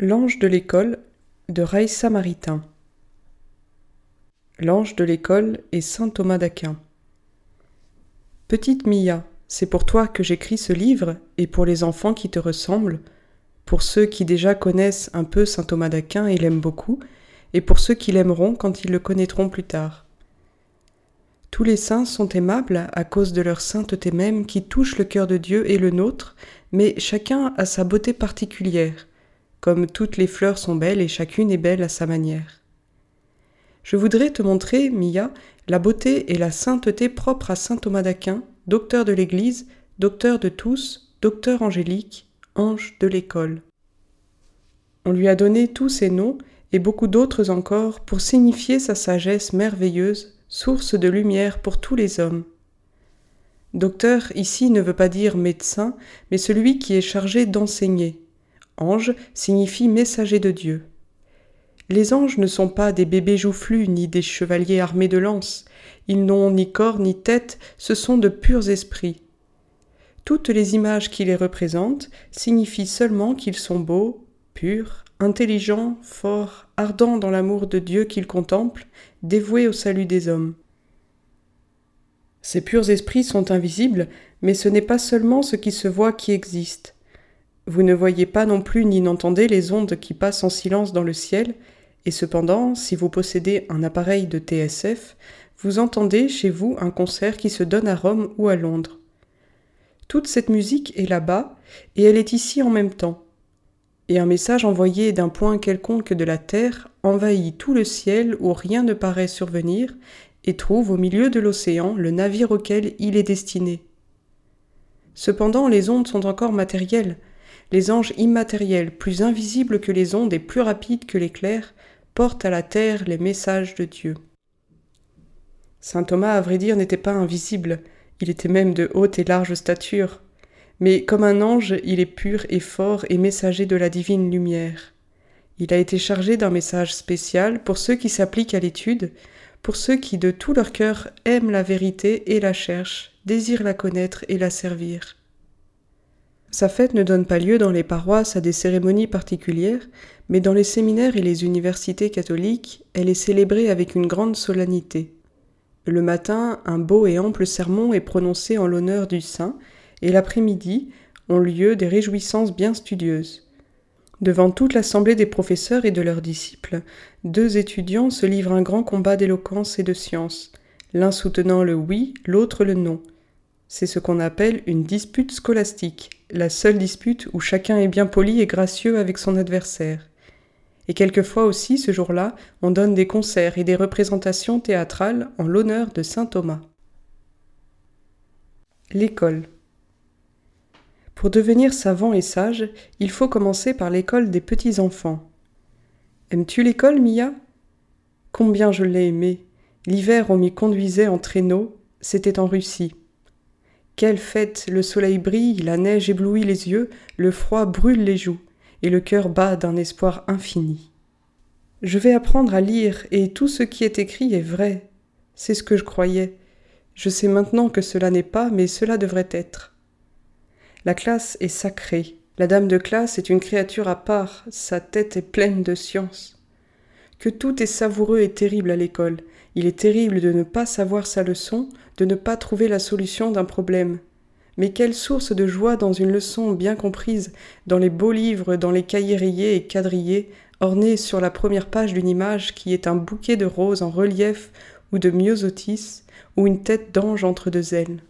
L'ange de l'école de Raïssa Maritain. L'ange de l'école est saint Thomas d'Aquin. Petite Mia, c'est pour toi que j'écris ce livre et pour les enfants qui te ressemblent, pour ceux qui déjà connaissent un peu saint Thomas d'Aquin et l'aiment beaucoup, et pour ceux qui l'aimeront quand ils le connaîtront plus tard. Tous les saints sont aimables à cause de leur sainteté même qui touche le cœur de Dieu et le nôtre, mais chacun a sa beauté particulière, comme toutes les fleurs sont belles et chacune est belle à sa manière. Je voudrais te montrer, Mia, la beauté et la sainteté propres à saint Thomas d'Aquin, docteur de l'Église, docteur de tous, docteur angélique, ange de l'école. On lui a donné tous ces noms et beaucoup d'autres encore pour signifier sa sagesse merveilleuse source de lumière pour tous les hommes. Docteur ici ne veut pas dire médecin, mais celui qui est chargé d'enseigner. Ange signifie messager de Dieu. Les anges ne sont pas des bébés joufflus ni des chevaliers armés de lances. Ils n'ont ni corps ni tête, ce sont de purs esprits. Toutes les images qui les représentent signifient seulement qu'ils sont beaux, purs, intelligents, forts, ardents dans l'amour de Dieu qu'ils contemplent, dévoués au salut des hommes. Ces purs esprits sont invisibles, mais ce n'est pas seulement ce qui se voit qui existe. Vous ne voyez pas non plus ni n'entendez les ondes qui passent en silence dans le ciel, et cependant, si vous possédez un appareil de TSF, vous entendez chez vous un concert qui se donne à Rome ou à Londres. Toute cette musique est là-bas, et elle est ici en même temps et un message envoyé d'un point quelconque de la terre envahit tout le ciel où rien ne paraît survenir et trouve au milieu de l'océan le navire auquel il est destiné. Cependant les ondes sont encore matérielles, les anges immatériels, plus invisibles que les ondes et plus rapides que l'éclair, portent à la terre les messages de Dieu. Saint Thomas, à vrai dire, n'était pas invisible, il était même de haute et large stature, mais comme un ange, il est pur et fort et messager de la divine lumière. Il a été chargé d'un message spécial pour ceux qui s'appliquent à l'étude, pour ceux qui de tout leur cœur aiment la vérité et la cherchent, désirent la connaître et la servir. Sa fête ne donne pas lieu dans les paroisses à des cérémonies particulières, mais dans les séminaires et les universités catholiques, elle est célébrée avec une grande solennité. Le matin, un beau et ample sermon est prononcé en l'honneur du saint, et l'après-midi ont lieu des réjouissances bien studieuses. Devant toute l'assemblée des professeurs et de leurs disciples, deux étudiants se livrent un grand combat d'éloquence et de science, l'un soutenant le oui, l'autre le non. C'est ce qu'on appelle une dispute scolastique, la seule dispute où chacun est bien poli et gracieux avec son adversaire. Et quelquefois aussi, ce jour-là, on donne des concerts et des représentations théâtrales en l'honneur de saint Thomas. L'école. Pour devenir savant et sage, il faut commencer par l'école des petits enfants. Aimes-tu l'école, Mia? Combien je l'ai aimée. L'hiver, on m'y conduisait en traîneau, c'était en Russie. Quelle fête Le soleil brille, la neige éblouit les yeux, le froid brûle les joues, et le cœur bat d'un espoir infini. Je vais apprendre à lire, et tout ce qui est écrit est vrai. C'est ce que je croyais. Je sais maintenant que cela n'est pas, mais cela devrait être. La classe est sacrée. La dame de classe est une créature à part, sa tête est pleine de science. Que tout est savoureux et terrible à l'école. Il est terrible de ne pas savoir sa leçon, de ne pas trouver la solution d'un problème. Mais quelle source de joie dans une leçon bien comprise, dans les beaux livres, dans les cahiers rayés et quadrillés, ornés sur la première page d'une image qui est un bouquet de roses en relief ou de myosotis, ou une tête d'ange entre deux ailes.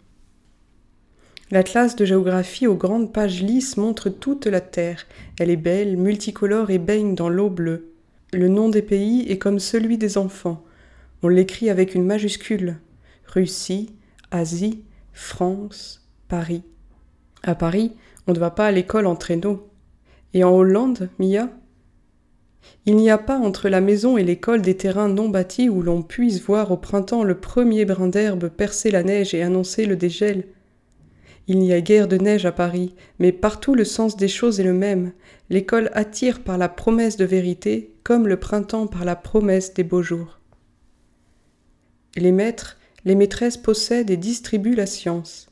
L'atlas de géographie aux grandes pages lisses montre toute la Terre. Elle est belle, multicolore et baigne dans l'eau bleue. Le nom des pays est comme celui des enfants. On l'écrit avec une majuscule. Russie, Asie, France, Paris. À Paris, on ne va pas à l'école en traîneau. Et en Hollande, Mia? Il n'y a pas entre la maison et l'école des terrains non bâtis où l'on puisse voir au printemps le premier brin d'herbe percer la neige et annoncer le dégel. Il n'y a guère de neige à Paris, mais partout le sens des choses est le même. L'école attire par la promesse de vérité, comme le printemps par la promesse des beaux jours. Les maîtres, les maîtresses possèdent et distribuent la science.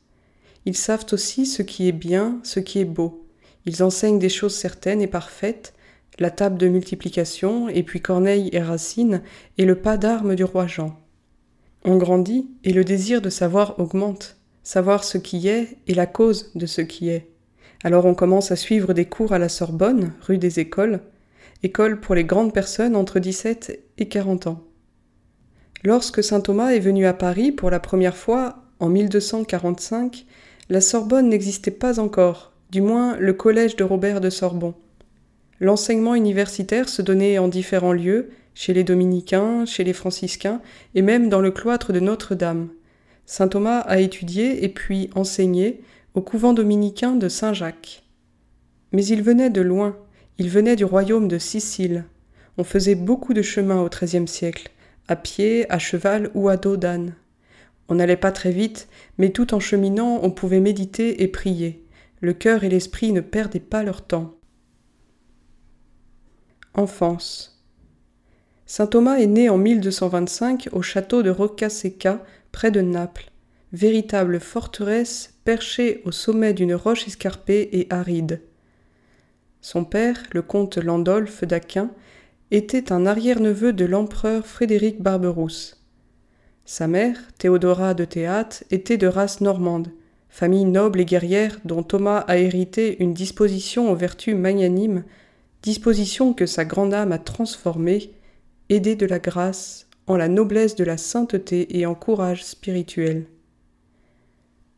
Ils savent aussi ce qui est bien, ce qui est beau. Ils enseignent des choses certaines et parfaites, la table de multiplication, et puis Corneille et Racine, et le pas d'armes du roi Jean. On grandit, et le désir de savoir augmente, savoir ce qui est et la cause de ce qui est. Alors on commence à suivre des cours à la Sorbonne, rue des Écoles, école pour les grandes personnes entre 17 et 40 ans. Lorsque saint Thomas est venu à Paris pour la première fois, en 1245, la Sorbonne n'existait pas encore, du moins le collège de Robert de Sorbon. L'enseignement universitaire se donnait en différents lieux, chez les dominicains, chez les franciscains, et même dans le cloître de Notre-Dame. Saint Thomas a étudié et puis enseigné au couvent dominicain de Saint-Jacques. Mais il venait de loin, il venait du royaume de Sicile. On faisait beaucoup de chemin au XIIIe siècle, à pied, à cheval ou à dos d'âne. On n'allait pas très vite, mais tout en cheminant, on pouvait méditer et prier. Le cœur et l'esprit ne perdaient pas leur temps. Enfance. Saint Thomas est né en 1225 au château de Roccasecca, près de Naples, véritable forteresse perchée au sommet d'une roche escarpée et aride. Son père, le comte Landolphe d'Aquin, était un arrière-neveu de l'empereur Frédéric Barberousse. Sa mère, Théodora de Théâtre, était de race normande, famille noble et guerrière dont Thomas a hérité une disposition aux vertus magnanimes disposition que sa grande âme a transformée, aidée de la grâce, en la noblesse de la sainteté et en courage spirituel.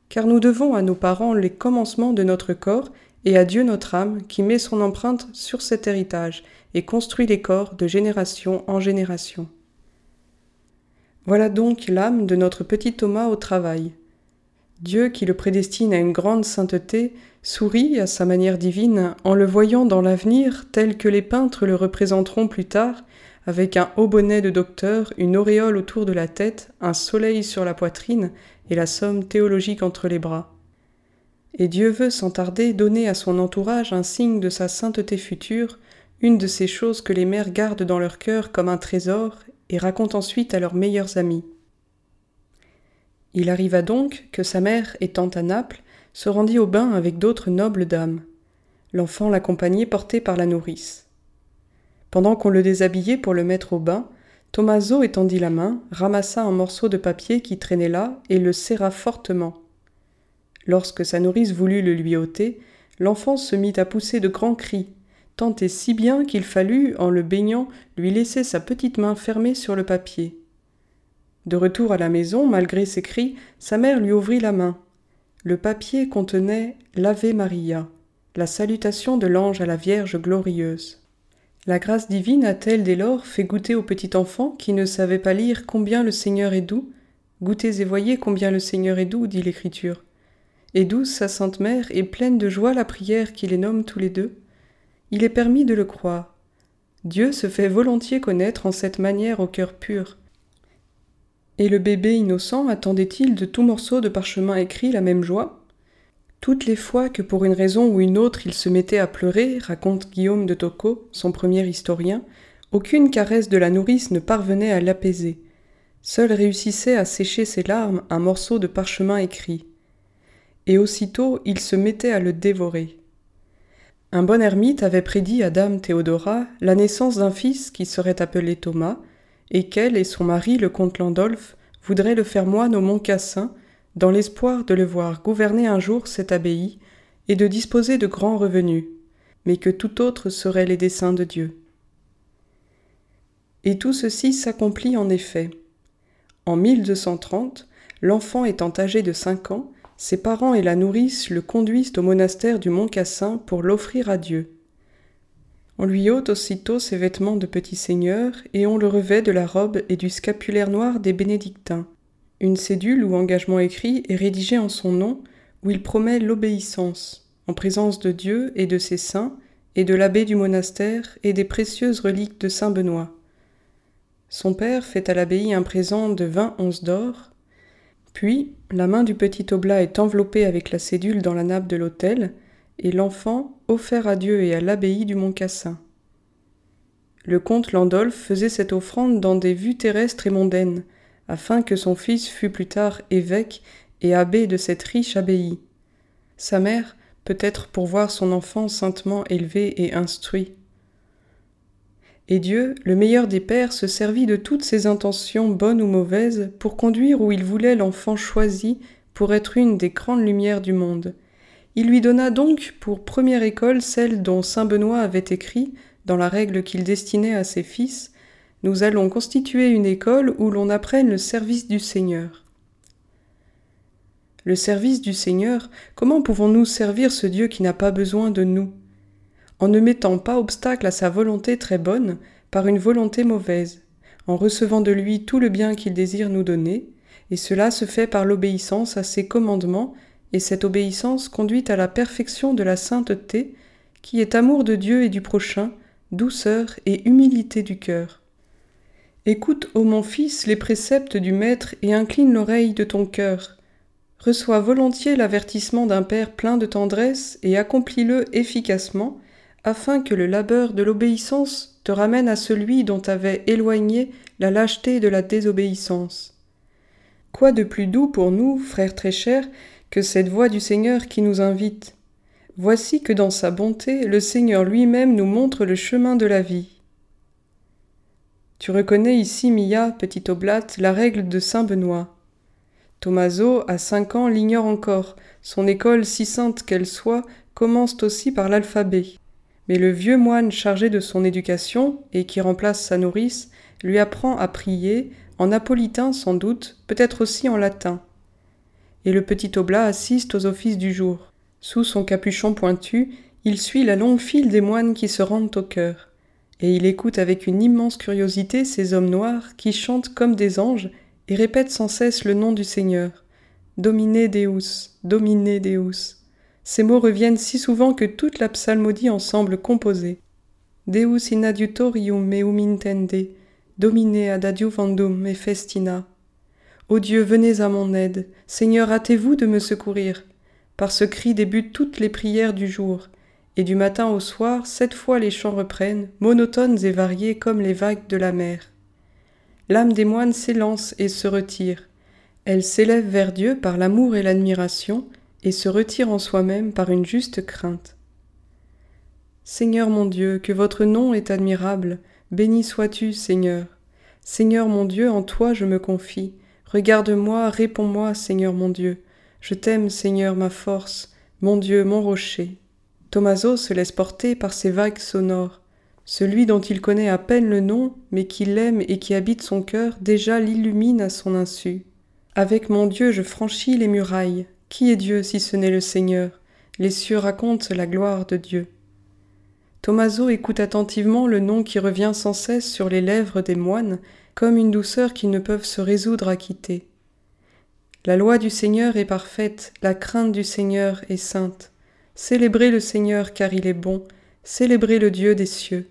Car nous devons à nos parents les commencements de notre corps et à Dieu notre âme qui met son empreinte sur cet héritage et construit les corps de génération en génération. Voilà donc l'âme de notre petit Thomas au travail. Dieu qui le prédestine à une grande sainteté sourit à sa manière divine en le voyant dans l'avenir tel que les peintres le représenteront plus tard, avec un haut bonnet de docteur, une auréole autour de la tête, un soleil sur la poitrine et la somme théologique entre les bras. Et Dieu veut sans tarder donner à son entourage un signe de sa sainteté future, une de ces choses que les mères gardent dans leur cœur comme un trésor et racontent ensuite à leurs meilleurs amis. Il arriva donc que sa mère étant à Naples, se rendit au bain avec d'autres nobles dames. L'enfant l'accompagnait porté par la nourrice. Pendant qu'on le déshabillait pour le mettre au bain, Tommaso étendit la main, ramassa un morceau de papier qui traînait là et le serra fortement. Lorsque sa nourrice voulut le lui ôter, l'enfant se mit à pousser de grands cris, tant et si bien qu'il fallut, en le baignant, lui laisser sa petite main fermée sur le papier. De retour à la maison, malgré ses cris, sa mère lui ouvrit la main. Le papier contenait l'Ave Maria, la salutation de l'ange à la Vierge glorieuse. La grâce divine a-t-elle dès lors fait goûter au petit enfant qui ne savait pas lire combien le Seigneur est doux? Goûtez et voyez combien le Seigneur est doux, dit l'Écriture. Et douce sa sainte mère et pleine de joie la prière qui les nomme tous les deux. Il est permis de le croire. Dieu se fait volontiers connaître en cette manière au cœur pur. Et le bébé innocent attendait-il de tout morceau de parchemin écrit la même joie? Toutes les fois que pour une raison ou une autre il se mettait à pleurer, raconte Guillaume de Tocco, son premier historien, aucune caresse de la nourrice ne parvenait à l'apaiser. Seul réussissait à sécher ses larmes un morceau de parchemin écrit. Et aussitôt il se mettait à le dévorer. Un bon ermite avait prédit à dame Théodora la naissance d'un fils qui serait appelé Thomas, et qu'elle et son mari, le comte Landolphe, voudraient le faire moine au Mont Cassin, dans l'espoir de le voir gouverner un jour cette abbaye et de disposer de grands revenus, mais que tout autre serait les desseins de Dieu. Et tout ceci s'accomplit en effet. En 1230, l'enfant étant âgé de cinq ans, ses parents et la nourrice le conduisent au monastère du Mont Cassin pour l'offrir à Dieu. On lui ôte aussitôt ses vêtements de petit seigneur, et on le revêt de la robe et du scapulaire noir des bénédictins. Une cédule ou engagement écrit est rédigée en son nom, où il promet l'obéissance, en présence de Dieu et de ses saints, et de l'abbé du monastère et des précieuses reliques de saint Benoît. Son père fait à l'abbaye un présent de vingt onces d'or, puis la main du petit oblat est enveloppée avec la cédule dans la nappe de l'autel, et l'enfant offert à Dieu et à l'abbaye du Mont Cassin. Le comte Landolphe faisait cette offrande dans des vues terrestres et mondaines, afin que son fils fût plus tard évêque et abbé de cette riche abbaye. Sa mère, peut-être pour voir son enfant saintement élevé et instruit. Et Dieu, le meilleur des pères, se servit de toutes ses intentions bonnes ou mauvaises pour conduire où il voulait l'enfant choisi pour être une des grandes lumières du monde. Il lui donna donc pour première école celle dont saint Benoît avait écrit, dans la règle qu'il destinait à ses fils, Nous allons constituer une école où l'on apprenne le service du Seigneur. Le service du Seigneur, comment pouvons-nous servir ce Dieu qui n'a pas besoin de nous? En ne mettant pas obstacle à sa volonté très bonne par une volonté mauvaise, en recevant de lui tout le bien qu'il désire nous donner, et cela se fait par l'obéissance à ses commandements, et cette obéissance conduit à la perfection de la sainteté, qui est amour de Dieu et du prochain, douceur et humilité du cœur. Écoute, ô mon fils, les préceptes du Maître et incline l'oreille de ton cœur. Reçois volontiers l'avertissement d'un Père plein de tendresse et accomplis-le efficacement, afin que le labeur de l'obéissance te ramène à celui dont t'avait éloigné la lâcheté de la désobéissance. Quoi de plus doux pour nous, frères très chers, que cette voix du Seigneur qui nous invite? Voici que dans sa bonté, le Seigneur lui-même nous montre le chemin de la vie. Tu reconnais ici, Mia, petite oblate, la règle de saint Benoît. Tommaso, à cinq ans, l'ignore encore. Son école, si sainte qu'elle soit, commence aussi par l'alphabet. Mais le vieux moine chargé de son éducation, et qui remplace sa nourrice, lui apprend à prier, en napolitain sans doute, peut-être aussi en latin. Et le petit oblat assiste aux offices du jour. Sous son capuchon pointu, il suit la longue file des moines qui se rendent au cœur. Et il écoute avec une immense curiosité ces hommes noirs qui chantent comme des anges et répètent sans cesse le nom du Seigneur. Domine Deus, Domine Deus. Ces mots reviennent si souvent que toute la psalmodie en semble composée. Deus in adiutorium meum intende, domine ad adiuvandum me festina. Ô Dieu, venez à mon aide, Seigneur, hâtez-vous de me secourir. Par ce cri débutent toutes les prières du jour, et du matin au soir, sept fois les chants reprennent, monotones et variés comme les vagues de la mer. L'âme des moines s'élance et se retire. Elle s'élève vers Dieu par l'amour et l'admiration, et se retire en soi-même par une juste crainte. Seigneur mon Dieu, que votre nom est admirable, béni sois-tu, Seigneur. Seigneur mon Dieu, en toi je me confie. Regarde-moi, réponds-moi, Seigneur mon Dieu. Je t'aime, Seigneur, ma force, mon Dieu, mon rocher. Tommaso se laisse porter par ces vagues sonores. Celui dont il connaît à peine le nom, mais qui l'aime et qui habite son cœur, déjà l'illumine à son insu. Avec mon Dieu je franchis les murailles, qui est Dieu si ce n'est le Seigneur? Les cieux racontent la gloire de Dieu. Tommaso écoute attentivement le nom qui revient sans cesse sur les lèvres des moines, comme une douceur qu'ils ne peuvent se résoudre à quitter. La loi du Seigneur est parfaite, la crainte du Seigneur est sainte. Célébrez le Seigneur car il est bon, célébrez le Dieu des cieux.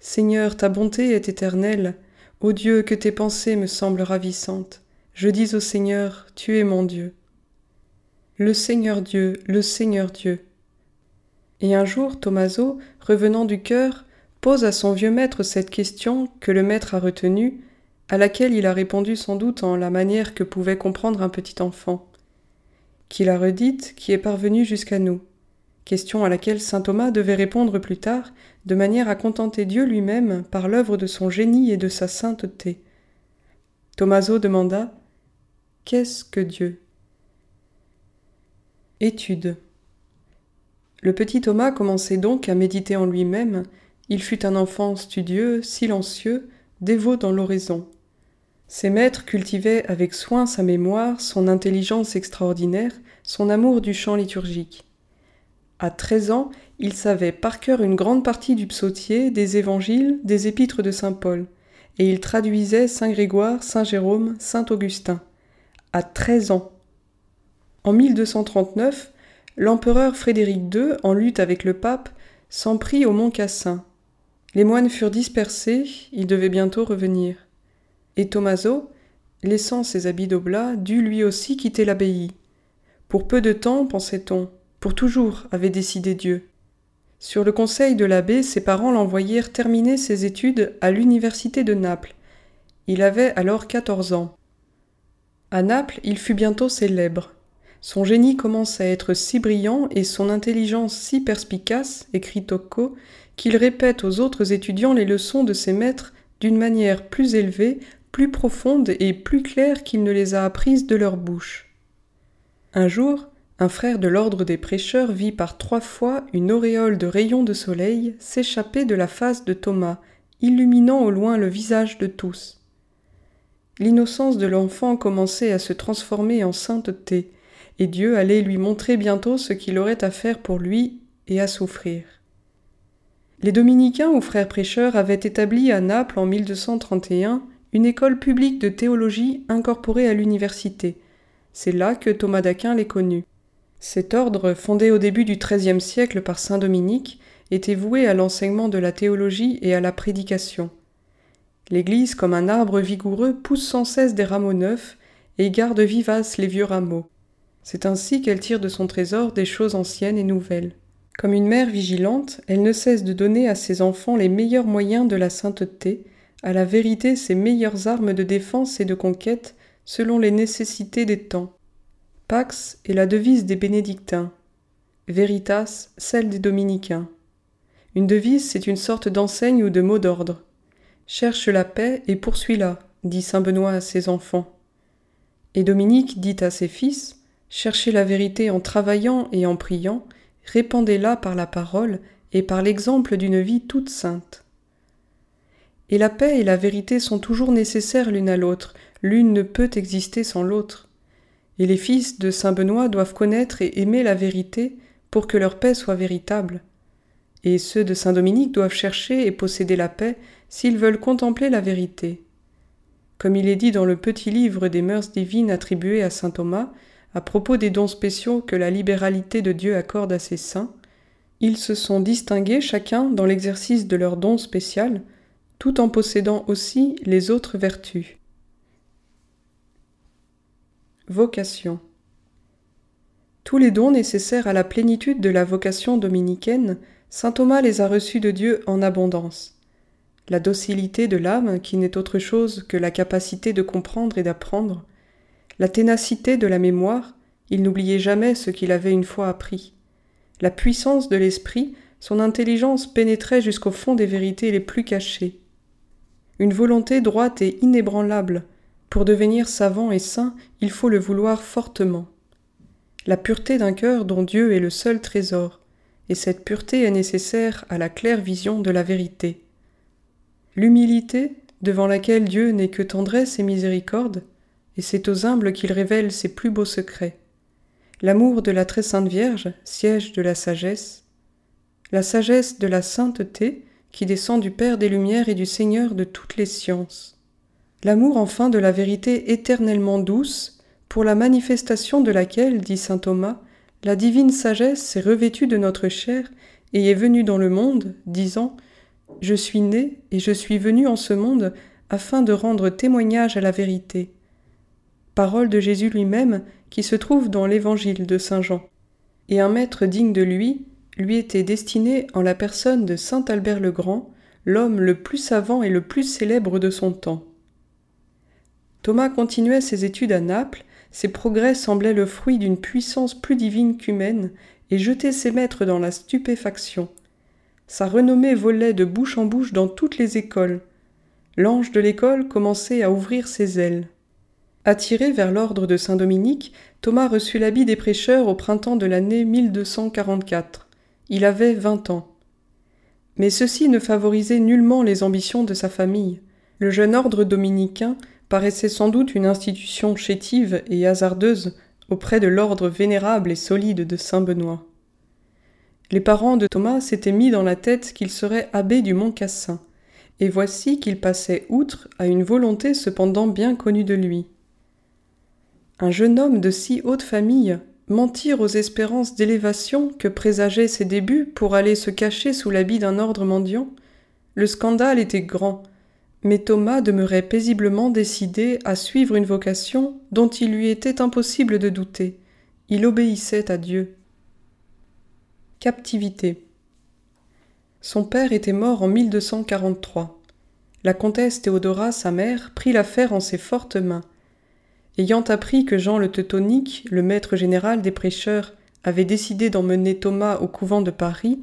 Seigneur, ta bonté est éternelle, ô Dieu, que tes pensées me semblent ravissantes. Je dis au Seigneur, tu es mon Dieu. Le Seigneur Dieu, le Seigneur Dieu. Et un jour, Tommaso, revenant du cœur, pose à son vieux maître cette question que le maître a retenue, à laquelle il a répondu sans doute en la manière que pouvait comprendre un petit enfant, qu'il a redite, qui est parvenue jusqu'à nous, question à laquelle saint Thomas devait répondre plus tard, de manière à contenter Dieu lui-même par l'œuvre de son génie et de sa sainteté. Tommaso demanda Qu'est-ce que Dieu? Étude. Le petit Thomas commençait donc à méditer en lui-même. Il fut un enfant studieux, silencieux, dévot dans l'oraison. Ses maîtres cultivaient avec soin sa mémoire, son intelligence extraordinaire, son amour du chant liturgique. À treize ans, il savait par cœur une grande partie du psautier, des évangiles, des épîtres de saint Paul, et il traduisait saint Grégoire, saint Jérôme, saint Augustin. À treize ans. En 1239, l'empereur Frédéric II, en lutte avec le pape, s'en prit au mont Cassin. Les moines furent dispersés, il devait bientôt revenir. Et Tommaso, laissant ses habits d'oblat, dut lui aussi quitter l'abbaye. Pour peu de temps, pensait-on, pour toujours, avait décidé Dieu. Sur le conseil de l'abbé, ses parents l'envoyèrent terminer ses études à l'université de Naples. Il avait alors quatorze ans. À Naples, il fut bientôt célèbre. Son génie commence à être si brillant et son intelligence si perspicace, écrit Tocco, qu'il répète aux autres étudiants les leçons de ses maîtres d'une manière plus élevée, plus profonde et plus claire qu'il ne les a apprises de leur bouche. Un jour, un frère de l'ordre des prêcheurs vit par trois fois une auréole de rayons de soleil s'échapper de la face de Thomas, illuminant au loin le visage de tous. L'innocence de l'enfant commençait à se transformer en sainteté, et Dieu allait lui montrer bientôt ce qu'il aurait à faire pour lui et à souffrir. Les dominicains ou frères prêcheurs avaient établi à Naples en 1231 une école publique de théologie incorporée à l'université. C'est là que Thomas d'Aquin les connut. Cet ordre, fondé au début du XIIIe siècle par saint Dominique, était voué à l'enseignement de la théologie et à la prédication. L'Église, comme un arbre vigoureux, pousse sans cesse des rameaux neufs et garde vivaces les vieux rameaux. C'est ainsi qu'elle tire de son trésor des choses anciennes et nouvelles. Comme une mère vigilante, elle ne cesse de donner à ses enfants les meilleurs moyens de la sainteté, à la vérité ses meilleures armes de défense et de conquête selon les nécessités des temps. Pax est la devise des bénédictins, Veritas celle des dominicains. Une devise, c'est une sorte d'enseigne ou de mot d'ordre. Cherche la paix et poursuis-la, dit saint Benoît à ses enfants. Et Dominique dit à ses fils Cherchez la vérité en travaillant et en priant, répandez-la par la parole et par l'exemple d'une vie toute sainte. Et la paix et la vérité sont toujours nécessaires l'une à l'autre, l'une ne peut exister sans l'autre. Et les fils de Saint Benoît doivent connaître et aimer la vérité pour que leur paix soit véritable. Et ceux de Saint Dominique doivent chercher et posséder la paix s'ils veulent contempler la vérité. Comme il est dit dans le petit livre des mœurs divines attribué à Saint Thomas, à propos des dons spéciaux que la libéralité de Dieu accorde à ses saints, ils se sont distingués chacun dans l'exercice de leur don spécial, tout en possédant aussi les autres vertus. Vocation Tous les dons nécessaires à la plénitude de la vocation dominicaine, saint Thomas les a reçus de Dieu en abondance. La docilité de l'âme, qui n'est autre chose que la capacité de comprendre et d'apprendre, la ténacité de la mémoire, il n'oubliait jamais ce qu'il avait une fois appris. La puissance de l'esprit, son intelligence pénétrait jusqu'au fond des vérités les plus cachées. Une volonté droite et inébranlable. Pour devenir savant et saint, il faut le vouloir fortement. La pureté d'un cœur dont Dieu est le seul trésor, et cette pureté est nécessaire à la claire vision de la vérité. L'humilité, devant laquelle Dieu n'est que tendresse et miséricorde, et c'est aux humbles qu'il révèle ses plus beaux secrets. L'amour de la très sainte Vierge, siège de la sagesse, la sagesse de la sainteté, qui descend du Père des Lumières et du Seigneur de toutes les sciences. L'amour enfin de la vérité éternellement douce, pour la manifestation de laquelle, dit saint Thomas, la divine sagesse s'est revêtue de notre chair et est venue dans le monde, disant Je suis né et je suis venu en ce monde afin de rendre témoignage à la vérité parole de Jésus lui-même qui se trouve dans l'évangile de Saint Jean. Et un maître digne de lui lui était destiné en la personne de Saint Albert le Grand, l'homme le plus savant et le plus célèbre de son temps. Thomas continuait ses études à Naples, ses progrès semblaient le fruit d'une puissance plus divine qu'humaine, et jetait ses maîtres dans la stupéfaction. Sa renommée volait de bouche en bouche dans toutes les écoles. L'ange de l'école commençait à ouvrir ses ailes. Attiré vers l'ordre de Saint-Dominique, Thomas reçut l'habit des prêcheurs au printemps de l'année 1244. Il avait vingt ans. Mais ceci ne favorisait nullement les ambitions de sa famille. Le jeune ordre dominicain paraissait sans doute une institution chétive et hasardeuse auprès de l'ordre vénérable et solide de Saint Benoît. Les parents de Thomas s'étaient mis dans la tête qu'il serait abbé du Mont Cassin, et voici qu'il passait outre à une volonté cependant bien connue de lui. Un jeune homme de si haute famille mentir aux espérances d'élévation que présageaient ses débuts pour aller se cacher sous l'habit d'un ordre mendiant Le scandale était grand, mais Thomas demeurait paisiblement décidé à suivre une vocation dont il lui était impossible de douter. Il obéissait à Dieu. Captivité. Son père était mort en 1243. La comtesse Théodora, sa mère, prit l'affaire en ses fortes mains. Ayant appris que Jean le Teutonique, le maître général des prêcheurs, avait décidé d'emmener Thomas au couvent de Paris,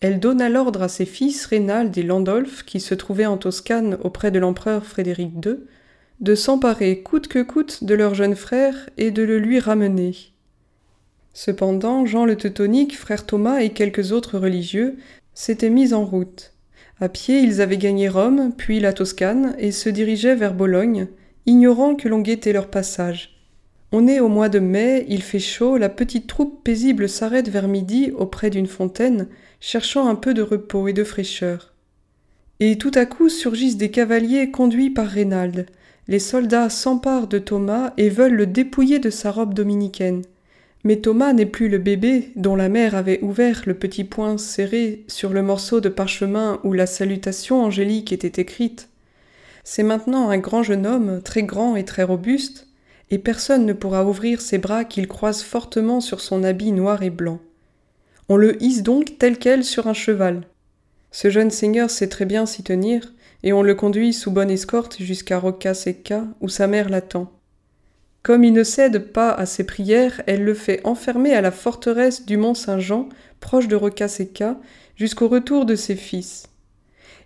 Elle donna l'ordre à ses fils Rénald et Landolphe, qui se trouvaient en Toscane auprès de l'empereur Frédéric II, de s'emparer coûte que coûte de leur jeune frère et de le lui ramener. Cependant, Jean le Teutonique, frère Thomas et quelques autres religieux s'étaient mis en route. À pied, ils avaient gagné Rome, puis la Toscane, et se dirigeaient vers Bologne, ignorant que l'on guettait leur passage. On est au mois de mai, il fait chaud, la petite troupe paisible s'arrête vers midi auprès d'une fontaine, cherchant un peu de repos et de fraîcheur. Et tout à coup surgissent des cavaliers conduits par Reynald. Les soldats s'emparent de Thomas et veulent le dépouiller de sa robe dominicaine. Mais Thomas n'est plus le bébé dont la mère avait ouvert le petit poing serré sur le morceau de parchemin où la salutation angélique était écrite. C'est maintenant un grand jeune homme, très grand et très robuste, et personne ne pourra ouvrir ses bras qu'il croise fortement sur son habit noir et blanc. On le hisse donc tel quel sur un cheval. Ce jeune seigneur sait très bien s'y tenir, et on le conduit sous bonne escorte jusqu'à Rocca Secca, où sa mère l'attend. Comme il ne cède pas à ses prières, elle le fait enfermer à la forteresse du Mont Saint-Jean, proche de Rocaseca, jusqu'au retour de ses fils.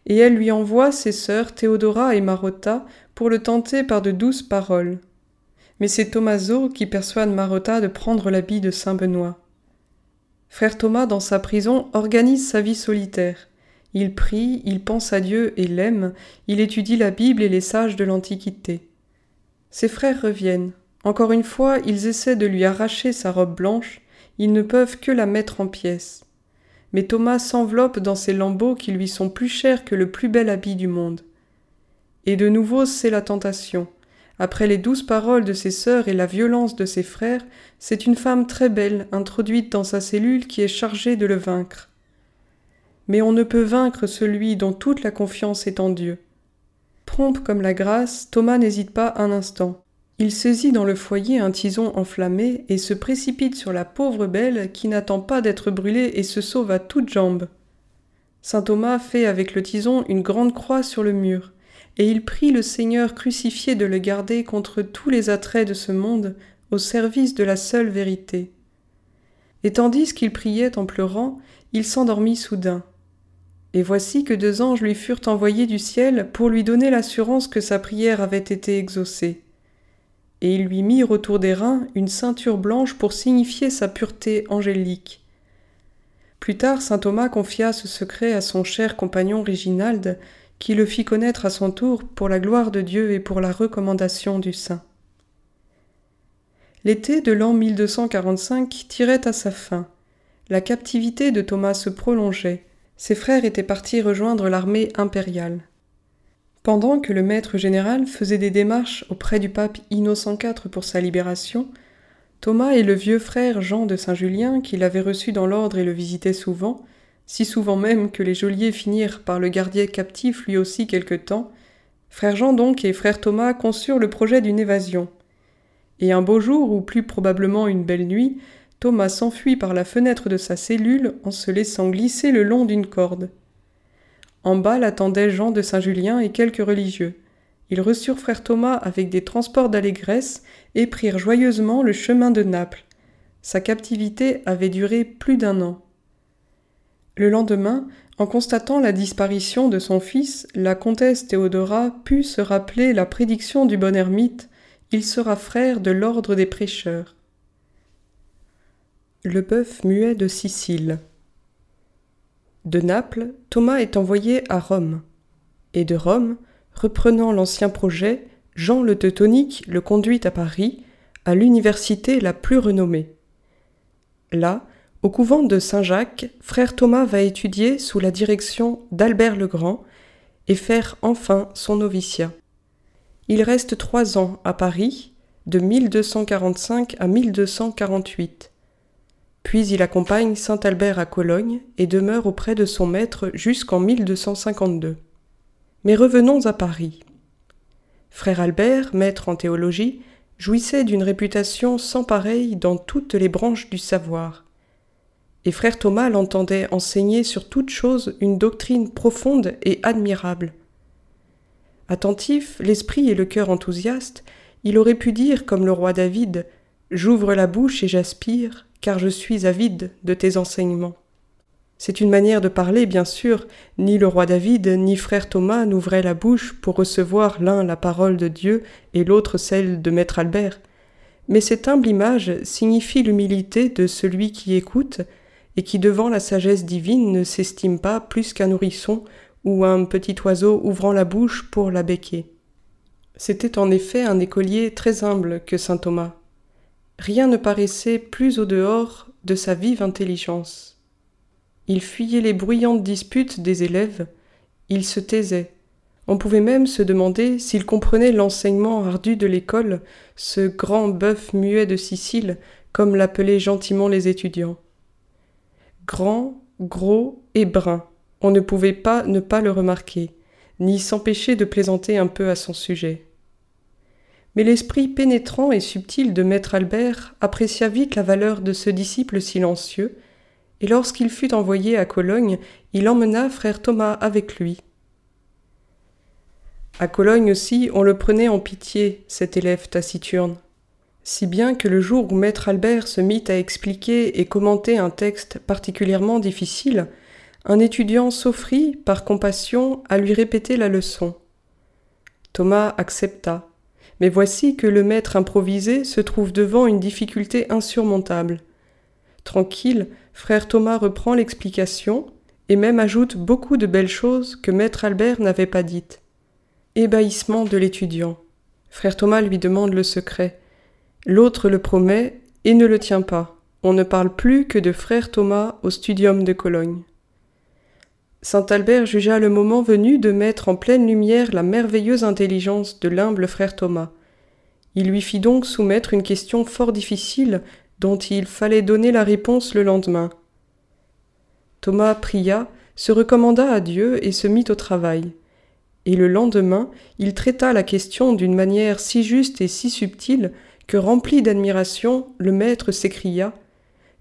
Et elle lui envoie ses sœurs Théodora et Marotta pour le tenter par de douces paroles. Mais c'est Tommaso qui persuade Marotta de prendre l'habit de Saint Benoît. Frère Thomas, dans sa prison, organise sa vie solitaire. Il prie, il pense à Dieu et l'aime, il étudie la Bible et les sages de l'Antiquité. Ses frères reviennent. Encore une fois, ils essaient de lui arracher sa robe blanche, ils ne peuvent que la mettre en pièces. Mais Thomas s'enveloppe dans ces lambeaux qui lui sont plus chers que le plus bel habit du monde. Et de nouveau c'est la tentation. Après les douces paroles de ses sœurs et la violence de ses frères, c'est une femme très belle introduite dans sa cellule qui est chargée de le vaincre. Mais on ne peut vaincre celui dont toute la confiance est en Dieu. Prompt comme la grâce, Thomas n'hésite pas un instant. Il saisit dans le foyer un tison enflammé et se précipite sur la pauvre belle qui n'attend pas d'être brûlée et se sauve à toutes jambes. Saint Thomas fait avec le tison une grande croix sur le mur, et il prie le Seigneur crucifié de le garder contre tous les attraits de ce monde au service de la seule vérité. Et tandis qu'il priait en pleurant, il s'endormit soudain. Et voici que deux anges lui furent envoyés du ciel pour lui donner l'assurance que sa prière avait été exaucée et il lui mit autour des reins une ceinture blanche pour signifier sa pureté angélique. Plus tard, saint Thomas confia ce secret à son cher compagnon Réginald, qui le fit connaître à son tour pour la gloire de Dieu et pour la recommandation du saint. L'été de l'an 1245 tirait à sa fin. La captivité de Thomas se prolongeait. Ses frères étaient partis rejoindre l'armée impériale. Pendant que le maître général faisait des démarches auprès du pape Innocent IV pour sa libération, Thomas et le vieux frère Jean de Saint-Julien, qui l'avait reçu dans l'ordre et le visitait souvent, si souvent même que les geôliers finirent par le garder captif lui aussi quelque temps, frère Jean donc et frère Thomas conçurent le projet d'une évasion. Et un beau jour, ou plus probablement une belle nuit, Thomas s'enfuit par la fenêtre de sa cellule en se laissant glisser le long d'une corde. En bas l'attendaient Jean de Saint-Julien et quelques religieux. Ils reçurent frère Thomas avec des transports d'allégresse et prirent joyeusement le chemin de Naples. Sa captivité avait duré plus d'un an. Le lendemain, en constatant la disparition de son fils, la comtesse Théodora put se rappeler la prédiction du bon ermite Il sera frère de l'ordre des prêcheurs. Le bœuf muet de Sicile. De Naples, Thomas est envoyé à Rome. Et de Rome, reprenant l'ancien projet, Jean le Teutonique le conduit à Paris, à l'université la plus renommée. Là, au couvent de Saint-Jacques, frère Thomas va étudier sous la direction d'Albert le Grand et faire enfin son noviciat. Il reste trois ans à Paris, de 1245 à 1248. Puis il accompagne saint Albert à Cologne et demeure auprès de son maître jusqu'en 1252. Mais revenons à Paris. Frère Albert, maître en théologie, jouissait d'une réputation sans pareille dans toutes les branches du savoir. Et frère Thomas l'entendait enseigner sur toute chose une doctrine profonde et admirable. Attentif, l'esprit et le cœur enthousiastes, il aurait pu dire comme le roi David J'ouvre la bouche et j'aspire, car je suis avide de tes enseignements. C'est une manière de parler, bien sûr, ni le roi David ni frère Thomas n'ouvraient la bouche pour recevoir l'un la parole de Dieu et l'autre celle de maître Albert. Mais cette humble image signifie l'humilité de celui qui écoute et qui devant la sagesse divine ne s'estime pas plus qu'un nourrisson ou un petit oiseau ouvrant la bouche pour la becquer. C'était en effet un écolier très humble que saint Thomas. Rien ne paraissait plus au dehors de sa vive intelligence. Il fuyait les bruyantes disputes des élèves, il se taisait. On pouvait même se demander s'il comprenait l'enseignement ardu de l'école, ce grand bœuf muet de Sicile, comme l'appelaient gentiment les étudiants. Grand, gros et brun, on ne pouvait pas ne pas le remarquer, ni s'empêcher de plaisanter un peu à son sujet. Mais l'esprit pénétrant et subtil de maître Albert apprécia vite la valeur de ce disciple silencieux, et lorsqu'il fut envoyé à Cologne, il emmena frère Thomas avec lui. À Cologne aussi, on le prenait en pitié, cet élève taciturne. Si bien que le jour où maître Albert se mit à expliquer et commenter un texte particulièrement difficile, un étudiant s'offrit, par compassion, à lui répéter la leçon. Thomas accepta, mais voici que le maître improvisé se trouve devant une difficulté insurmontable. Tranquille, frère Thomas reprend l'explication et même ajoute beaucoup de belles choses que maître Albert n'avait pas dites. Ébahissement de l'étudiant. Frère Thomas lui demande le secret. L'autre le promet et ne le tient pas. On ne parle plus que de frère Thomas au studium de Cologne. Saint Albert jugea le moment venu de mettre en pleine lumière la merveilleuse intelligence de l'humble frère Thomas. Il lui fit donc soumettre une question fort difficile dont il fallait donner la réponse le lendemain. Thomas pria, se recommanda à Dieu et se mit au travail. Et le lendemain, il traita la question d'une manière si juste et si subtile que, rempli d'admiration, le maître s'écria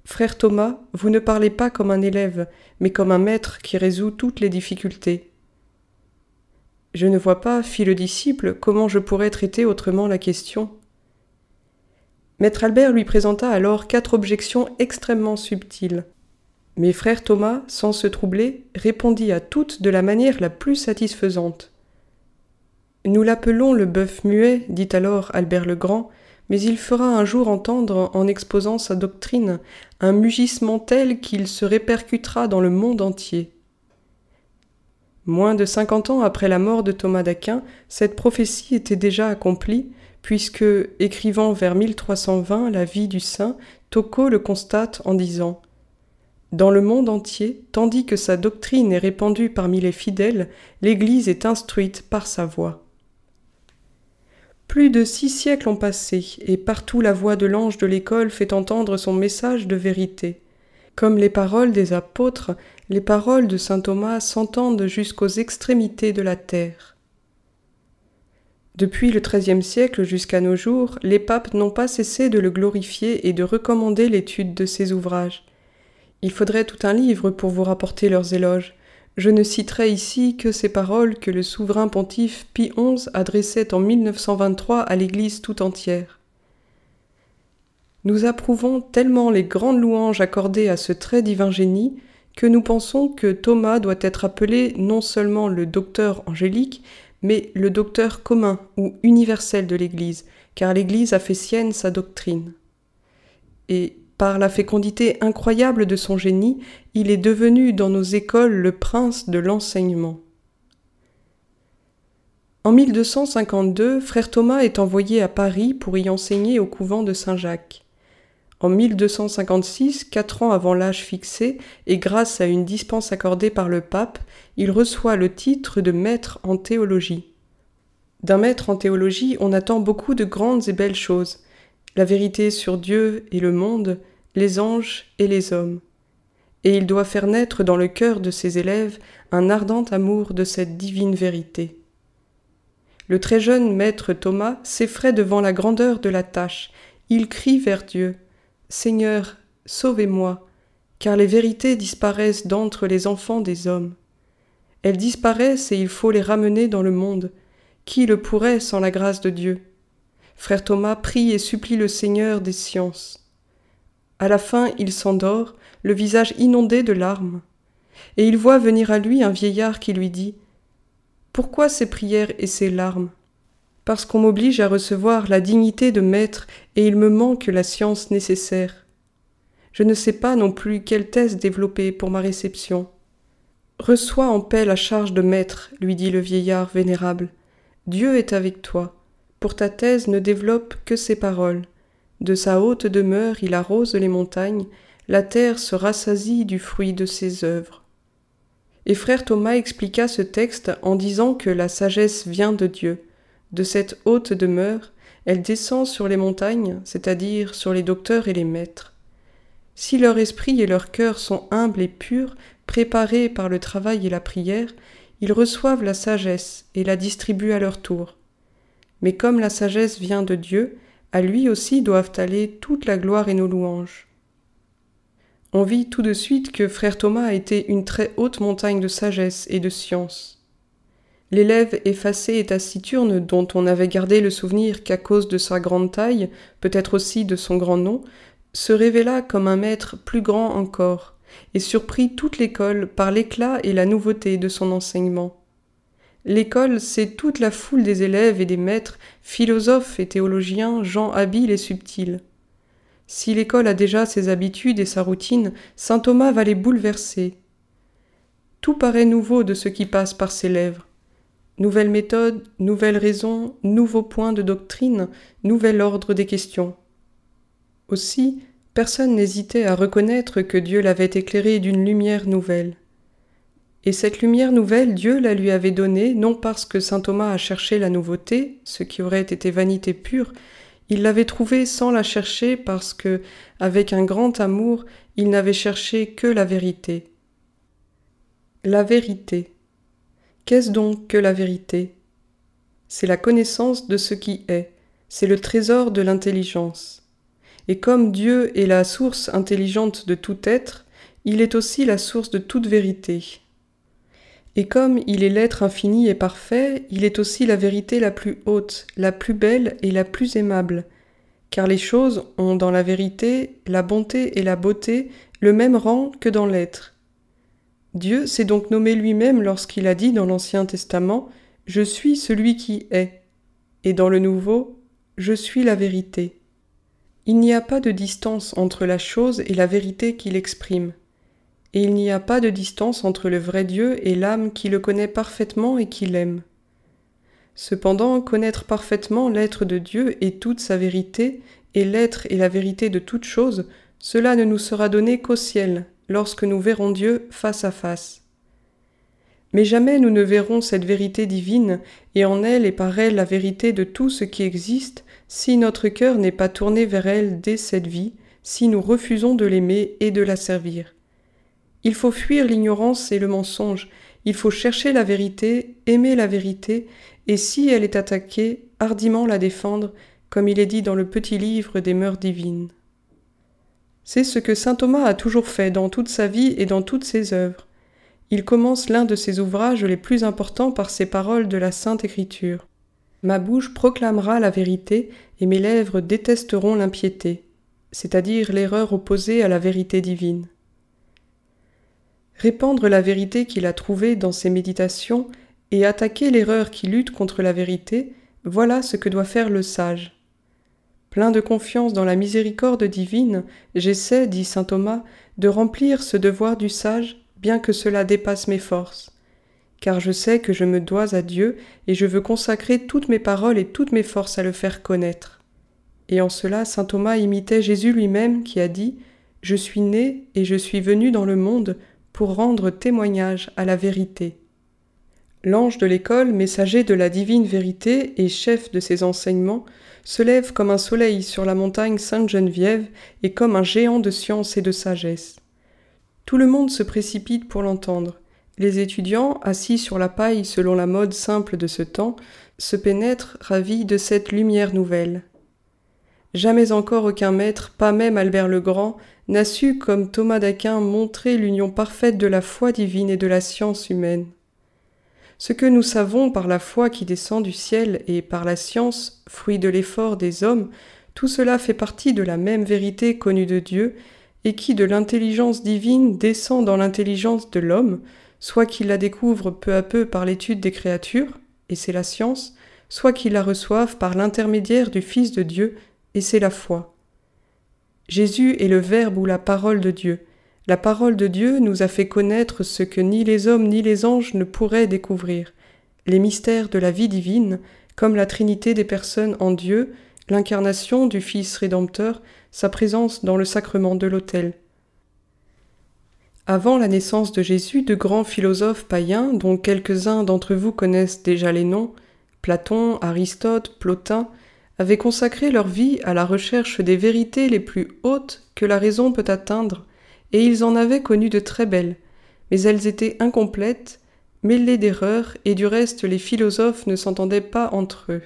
Frère Thomas, vous ne parlez pas comme un élève, mais comme un maître qui résout toutes les difficultés. Je ne vois pas, fit le disciple, comment je pourrais traiter autrement la question. Maître Albert lui présenta alors quatre objections extrêmement subtiles. Mais frère Thomas, sans se troubler, répondit à toutes de la manière la plus satisfaisante. Nous l'appelons le bœuf muet, dit alors Albert le Grand, mais il fera un jour entendre, en exposant sa doctrine, un mugissement tel qu'il se répercutera dans le monde entier. Moins de cinquante ans après la mort de Thomas d'Aquin, cette prophétie était déjà accomplie, puisque, écrivant vers 1320 la vie du saint, Tocco le constate en disant Dans le monde entier, tandis que sa doctrine est répandue parmi les fidèles, l'Église est instruite par sa voix. Plus de six siècles ont passé, et partout la voix de l'ange de l'école fait entendre son message de vérité. Comme les paroles des apôtres, les paroles de saint Thomas s'entendent jusqu'aux extrémités de la terre. Depuis le XIIIe siècle jusqu'à nos jours, les papes n'ont pas cessé de le glorifier et de recommander l'étude de ses ouvrages. Il faudrait tout un livre pour vous rapporter leurs éloges. Je ne citerai ici que ces paroles que le souverain pontife Pie XI adressait en 1923 à l'Église tout entière. Nous approuvons tellement les grandes louanges accordées à ce très divin génie que nous pensons que Thomas doit être appelé non seulement le docteur angélique, mais le docteur commun ou universel de l'Église, car l'Église a fait sienne sa doctrine. Et par la fécondité incroyable de son génie, il est devenu dans nos écoles le prince de l'enseignement. En 1252, frère Thomas est envoyé à Paris pour y enseigner au couvent de Saint-Jacques. En 1256, quatre ans avant l'âge fixé, et grâce à une dispense accordée par le pape, il reçoit le titre de maître en théologie. D'un maître en théologie, on attend beaucoup de grandes et belles choses, la vérité sur Dieu et le monde, les anges et les hommes. Et il doit faire naître dans le cœur de ses élèves un ardent amour de cette divine vérité. Le très jeune maître Thomas s'effraie devant la grandeur de la tâche, il crie vers Dieu. Seigneur, sauvez-moi, car les vérités disparaissent d'entre les enfants des hommes. Elles disparaissent et il faut les ramener dans le monde. Qui le pourrait sans la grâce de Dieu? Frère Thomas prie et supplie le Seigneur des sciences. À la fin, il s'endort, le visage inondé de larmes. et il voit venir à lui un vieillard qui lui dit Pourquoi ces prières et ces larmes? Parce qu'on m'oblige à recevoir la dignité de maître et il me manque la science nécessaire. Je ne sais pas non plus quelle thèse développer pour ma réception. Reçois en paix la charge de maître, lui dit le vieillard vénérable. Dieu est avec toi. Pour ta thèse ne développe que ces paroles. De sa haute demeure il arrose les montagnes, la terre se rassasie du fruit de ses œuvres. Et frère Thomas expliqua ce texte en disant que la sagesse vient de Dieu. De cette haute demeure, elle descend sur les montagnes, c'est-à-dire sur les docteurs et les maîtres. Si leur esprit et leur cœur sont humbles et purs, préparés par le travail et la prière, ils reçoivent la sagesse et la distribuent à leur tour. Mais comme la sagesse vient de Dieu, à lui aussi doivent aller toute la gloire et nos louanges. On vit tout de suite que frère Thomas été une très haute montagne de sagesse et de science. L'élève effacé et taciturne dont on n'avait gardé le souvenir qu'à cause de sa grande taille, peut-être aussi de son grand nom, se révéla comme un maître plus grand encore, et surprit toute l'école par l'éclat et la nouveauté de son enseignement. L'école, c'est toute la foule des élèves et des maîtres, philosophes et théologiens, gens habiles et subtils. Si l'école a déjà ses habitudes et sa routine, saint Thomas va les bouleverser. Tout paraît nouveau de ce qui passe par ses lèvres. Nouvelle méthode, nouvelle raison, nouveaux points de doctrine, nouvel ordre des questions. Aussi, personne n'hésitait à reconnaître que Dieu l'avait éclairé d'une lumière nouvelle. Et cette lumière nouvelle, Dieu la lui avait donnée, non parce que saint Thomas a cherché la nouveauté, ce qui aurait été vanité pure, il l'avait trouvée sans la chercher parce que, avec un grand amour, il n'avait cherché que la vérité. La vérité. Qu'est-ce donc que la vérité? C'est la connaissance de ce qui est, c'est le trésor de l'intelligence. Et comme Dieu est la source intelligente de tout être, il est aussi la source de toute vérité. Et comme il est l'être infini et parfait, il est aussi la vérité la plus haute, la plus belle et la plus aimable, car les choses ont dans la vérité, la bonté et la beauté le même rang que dans l'être. Dieu s'est donc nommé lui-même lorsqu'il a dit dans l'Ancien Testament Je suis celui qui est, et dans le Nouveau Je suis la vérité. Il n'y a pas de distance entre la chose et la vérité qu'il exprime et il n'y a pas de distance entre le vrai Dieu et l'âme qui le connaît parfaitement et qui l'aime. Cependant, connaître parfaitement l'être de Dieu et toute sa vérité, et l'être et la vérité de toute chose, cela ne nous sera donné qu'au ciel, lorsque nous verrons Dieu face à face. Mais jamais nous ne verrons cette vérité divine, et en elle et par elle la vérité de tout ce qui existe, si notre cœur n'est pas tourné vers elle dès cette vie, si nous refusons de l'aimer et de la servir. Il faut fuir l'ignorance et le mensonge, il faut chercher la vérité, aimer la vérité, et si elle est attaquée, hardiment la défendre, comme il est dit dans le petit livre des mœurs divines. C'est ce que saint Thomas a toujours fait dans toute sa vie et dans toutes ses œuvres. Il commence l'un de ses ouvrages les plus importants par ces paroles de la Sainte Écriture. Ma bouche proclamera la vérité et mes lèvres détesteront l'impiété, c'est-à-dire l'erreur opposée à la vérité divine. Répandre la vérité qu'il a trouvée dans ses méditations et attaquer l'erreur qui lutte contre la vérité, voilà ce que doit faire le sage. Plein de confiance dans la miséricorde divine, j'essaie, dit saint Thomas, de remplir ce devoir du sage, bien que cela dépasse mes forces. Car je sais que je me dois à Dieu, et je veux consacrer toutes mes paroles et toutes mes forces à le faire connaître. Et en cela saint Thomas imitait Jésus lui-même qui a dit Je suis né et je suis venu dans le monde pour rendre témoignage à la vérité. L'ange de l'école, messager de la divine vérité et chef de ses enseignements, se lève comme un soleil sur la montagne Sainte-Geneviève et comme un géant de science et de sagesse. Tout le monde se précipite pour l'entendre. Les étudiants, assis sur la paille selon la mode simple de ce temps, se pénètrent ravis de cette lumière nouvelle. Jamais encore aucun maître, pas même Albert le Grand, n'a su, comme Thomas d'Aquin, montrer l'union parfaite de la foi divine et de la science humaine. Ce que nous savons par la foi qui descend du ciel et par la science, fruit de l'effort des hommes, tout cela fait partie de la même vérité connue de Dieu, et qui de l'intelligence divine descend dans l'intelligence de l'homme, soit qu'il la découvre peu à peu par l'étude des créatures, et c'est la science, soit qu'il la reçoive par l'intermédiaire du Fils de Dieu, et c'est la foi. Jésus est le Verbe ou la parole de Dieu. La parole de Dieu nous a fait connaître ce que ni les hommes ni les anges ne pourraient découvrir, les mystères de la vie divine, comme la Trinité des personnes en Dieu, l'incarnation du Fils rédempteur, sa présence dans le sacrement de l'autel. Avant la naissance de Jésus, de grands philosophes païens, dont quelques-uns d'entre vous connaissent déjà les noms, Platon, Aristote, Plotin, avaient consacré leur vie à la recherche des vérités les plus hautes que la raison peut atteindre, et ils en avaient connu de très belles, mais elles étaient incomplètes, mêlées d'erreurs, et du reste les philosophes ne s'entendaient pas entre eux.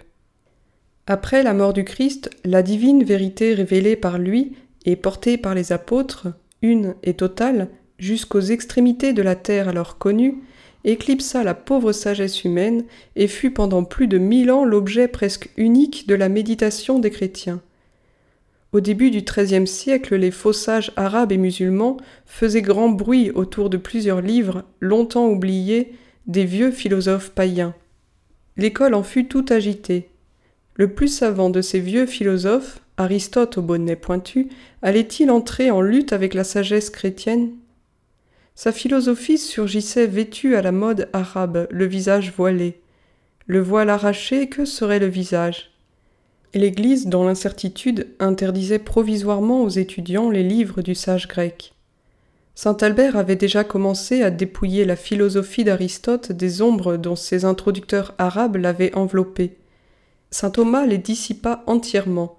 Après la mort du Christ, la divine vérité révélée par lui et portée par les apôtres, une et totale, jusqu'aux extrémités de la terre alors connue, éclipsa la pauvre sagesse humaine et fut pendant plus de mille ans l'objet presque unique de la méditation des chrétiens. Au début du XIIIe siècle, les faux sages arabes et musulmans faisaient grand bruit autour de plusieurs livres, longtemps oubliés, des vieux philosophes païens. L'école en fut tout agitée. Le plus savant de ces vieux philosophes, Aristote au bonnet pointu, allait-il entrer en lutte avec la sagesse chrétienne? Sa philosophie surgissait vêtue à la mode arabe, le visage voilé. Le voile arraché, que serait le visage? L'Église, dans l'incertitude, interdisait provisoirement aux étudiants les livres du sage grec. Saint Albert avait déjà commencé à dépouiller la philosophie d'Aristote des ombres dont ses introducteurs arabes l'avaient enveloppée saint Thomas les dissipa entièrement.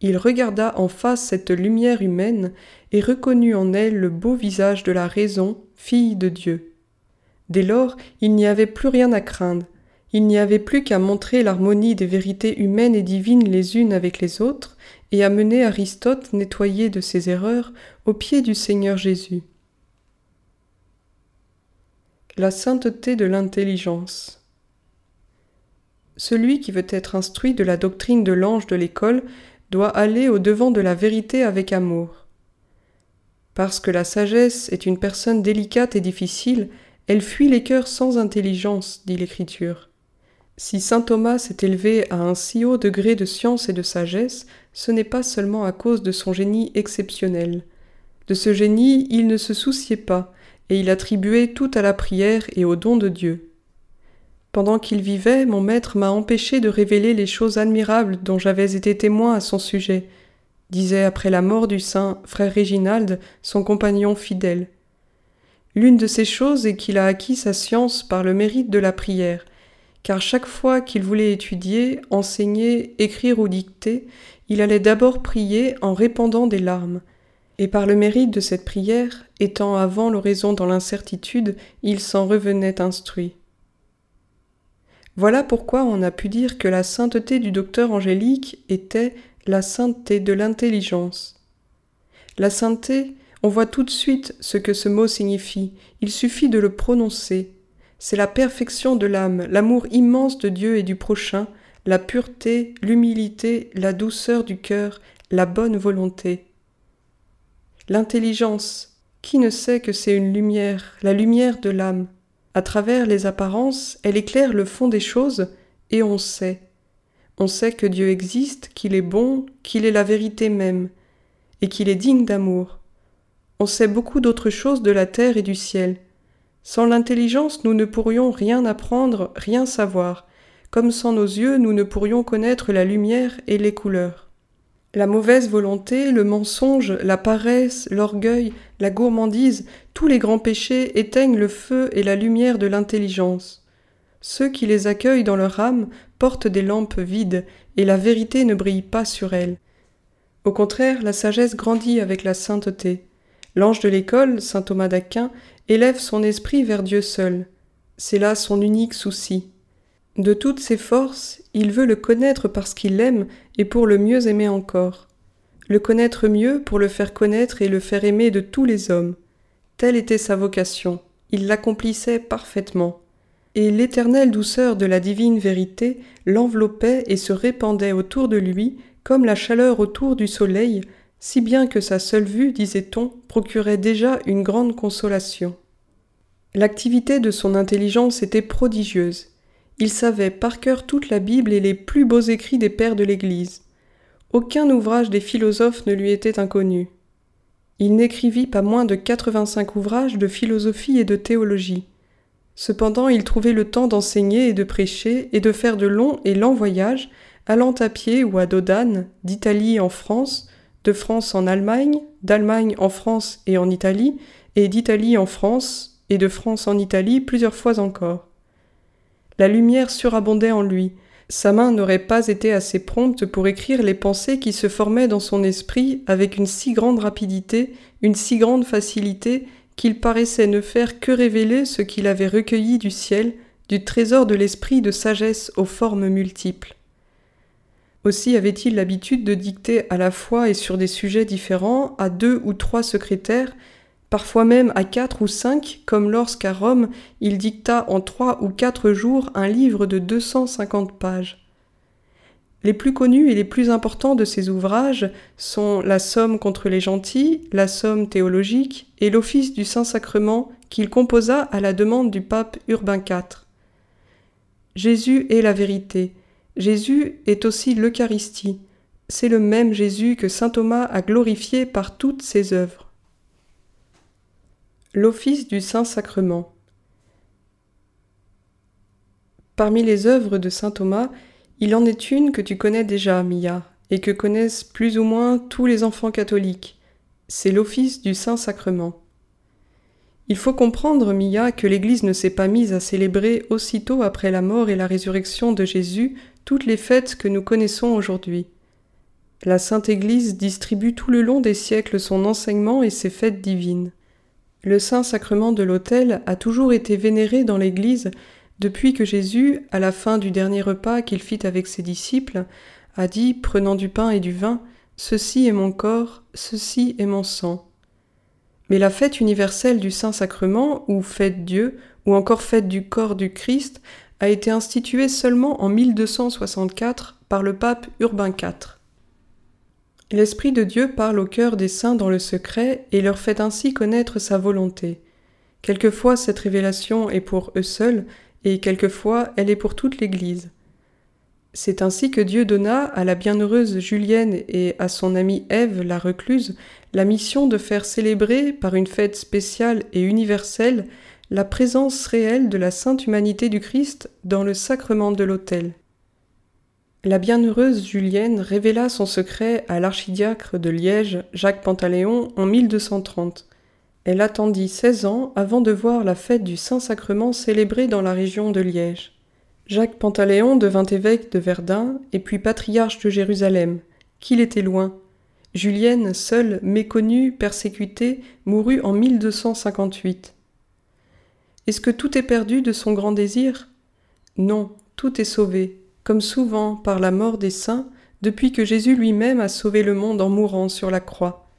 Il regarda en face cette lumière humaine et reconnut en elle le beau visage de la raison, fille de Dieu. Dès lors, il n'y avait plus rien à craindre, il n'y avait plus qu'à montrer l'harmonie des vérités humaines et divines les unes avec les autres, et à mener Aristote, nettoyé de ses erreurs, au pied du Seigneur Jésus. La sainteté de l'intelligence. Celui qui veut être instruit de la doctrine de l'ange de l'école doit aller au devant de la vérité avec amour. Parce que la sagesse est une personne délicate et difficile, elle fuit les cœurs sans intelligence, dit l'Écriture. Si saint Thomas s'est élevé à un si haut degré de science et de sagesse, ce n'est pas seulement à cause de son génie exceptionnel. De ce génie, il ne se souciait pas, et il attribuait tout à la prière et au don de Dieu. Pendant qu'il vivait, mon maître m'a empêché de révéler les choses admirables dont j'avais été témoin à son sujet, disait après la mort du saint frère Réginald, son compagnon fidèle. L'une de ces choses est qu'il a acquis sa science par le mérite de la prière, car chaque fois qu'il voulait étudier, enseigner, écrire ou dicter, il allait d'abord prier en répandant des larmes, et par le mérite de cette prière, étant avant l'oraison dans l'incertitude, il s'en revenait instruit. Voilà pourquoi on a pu dire que la sainteté du docteur angélique était la sainteté de l'intelligence. La sainteté, on voit tout de suite ce que ce mot signifie, il suffit de le prononcer. C'est la perfection de l'âme, l'amour immense de Dieu et du prochain, la pureté, l'humilité, la douceur du cœur, la bonne volonté. L'intelligence, qui ne sait que c'est une lumière, la lumière de l'âme à travers les apparences, elle éclaire le fond des choses, et on sait. On sait que Dieu existe, qu'il est bon, qu'il est la vérité même, et qu'il est digne d'amour. On sait beaucoup d'autres choses de la terre et du ciel. Sans l'intelligence, nous ne pourrions rien apprendre, rien savoir, comme sans nos yeux, nous ne pourrions connaître la lumière et les couleurs. La mauvaise volonté, le mensonge, la paresse, l'orgueil, la gourmandise, tous les grands péchés éteignent le feu et la lumière de l'intelligence. Ceux qui les accueillent dans leur âme portent des lampes vides, et la vérité ne brille pas sur elles. Au contraire, la sagesse grandit avec la sainteté. L'ange de l'école, saint Thomas d'Aquin, élève son esprit vers Dieu seul. C'est là son unique souci. De toutes ses forces, il veut le connaître parce qu'il l'aime et pour le mieux aimer encore. Le connaître mieux pour le faire connaître et le faire aimer de tous les hommes. Telle était sa vocation. Il l'accomplissait parfaitement. Et l'éternelle douceur de la divine vérité l'enveloppait et se répandait autour de lui comme la chaleur autour du soleil, si bien que sa seule vue, disait-on, procurait déjà une grande consolation. L'activité de son intelligence était prodigieuse. Il savait par cœur toute la Bible et les plus beaux écrits des pères de l'Église. Aucun ouvrage des philosophes ne lui était inconnu. Il n'écrivit pas moins de 85 ouvrages de philosophie et de théologie. Cependant, il trouvait le temps d'enseigner et de prêcher et de faire de longs et lents voyages, allant à pied ou à dos d'âne, d'Italie en France, de France en Allemagne, d'Allemagne en France et en Italie, et d'Italie en France, et de France en Italie plusieurs fois encore. La lumière surabondait en lui, sa main n'aurait pas été assez prompte pour écrire les pensées qui se formaient dans son esprit avec une si grande rapidité, une si grande facilité, qu'il paraissait ne faire que révéler ce qu'il avait recueilli du ciel, du trésor de l'esprit de sagesse aux formes multiples. Aussi avait-il l'habitude de dicter à la fois et sur des sujets différents à deux ou trois secrétaires, parfois même à quatre ou cinq, comme lorsqu'à Rome il dicta en trois ou quatre jours un livre de deux cent cinquante pages. Les plus connus et les plus importants de ces ouvrages sont La Somme contre les gentils, La Somme théologique et l'Office du Saint-Sacrement qu'il composa à la demande du pape Urbain IV. Jésus est la vérité. Jésus est aussi l'Eucharistie. C'est le même Jésus que saint Thomas a glorifié par toutes ses œuvres. L'Office du Saint-Sacrement. Parmi les œuvres de saint Thomas, il en est une que tu connais déjà, Mia, et que connaissent plus ou moins tous les enfants catholiques. C'est l'office du Saint-Sacrement. Il faut comprendre, Mia, que l'Église ne s'est pas mise à célébrer aussitôt après la mort et la résurrection de Jésus toutes les fêtes que nous connaissons aujourd'hui. La Sainte Église distribue tout le long des siècles son enseignement et ses fêtes divines. Le Saint-Sacrement de l'autel a toujours été vénéré dans l'Église depuis que Jésus, à la fin du dernier repas qu'il fit avec ses disciples, a dit, prenant du pain et du vin, Ceci est mon corps, ceci est mon sang. Mais la fête universelle du Saint-Sacrement, ou fête Dieu, ou encore fête du corps du Christ, a été instituée seulement en 1264 par le pape Urbain IV. L'Esprit de Dieu parle au cœur des saints dans le secret et leur fait ainsi connaître sa volonté. Quelquefois cette révélation est pour eux seuls, et quelquefois elle est pour toute l'Église. C'est ainsi que Dieu donna à la bienheureuse Julienne et à son amie Ève la recluse la mission de faire célébrer par une fête spéciale et universelle la présence réelle de la sainte humanité du Christ dans le sacrement de l'autel. La bienheureuse Julienne révéla son secret à l'archidiacre de Liège, Jacques Pantaléon, en 1230. Elle attendit seize ans avant de voir la fête du Saint-Sacrement célébrée dans la région de Liège. Jacques Pantaléon devint évêque de Verdun et puis patriarche de Jérusalem, qu'il était loin. Julienne, seule, méconnue, persécutée, mourut en 1258. Est-ce que tout est perdu de son grand désir? Non, tout est sauvé, comme souvent par la mort des saints, depuis que Jésus lui-même a sauvé le monde en mourant sur la croix.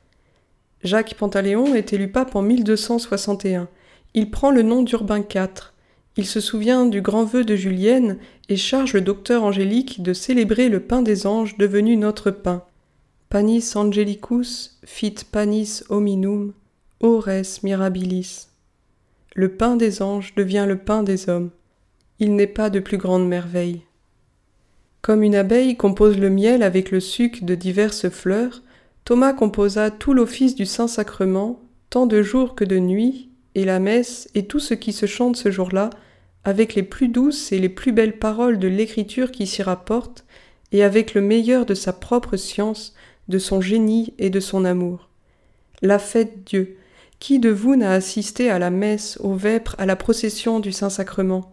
Jacques Pantaléon est élu pape en 1261. Il prend le nom d'Urbain IV. Il se souvient du grand vœu de Julienne et charge le docteur Angélique de célébrer le pain des anges devenu notre pain. Panis angelicus fit panis hominum, ores mirabilis. Le pain des anges devient le pain des hommes. Il n'est pas de plus grande merveille. Comme une abeille compose le miel avec le suc de diverses fleurs, Thomas composa tout l'office du Saint-Sacrement, tant de jour que de nuit, et la messe et tout ce qui se chante ce jour-là, avec les plus douces et les plus belles paroles de l'écriture qui s'y rapportent, et avec le meilleur de sa propre science, de son génie et de son amour. La fête Dieu. Qui de vous n'a assisté à la messe, aux vêpres, à la procession du Saint-Sacrement?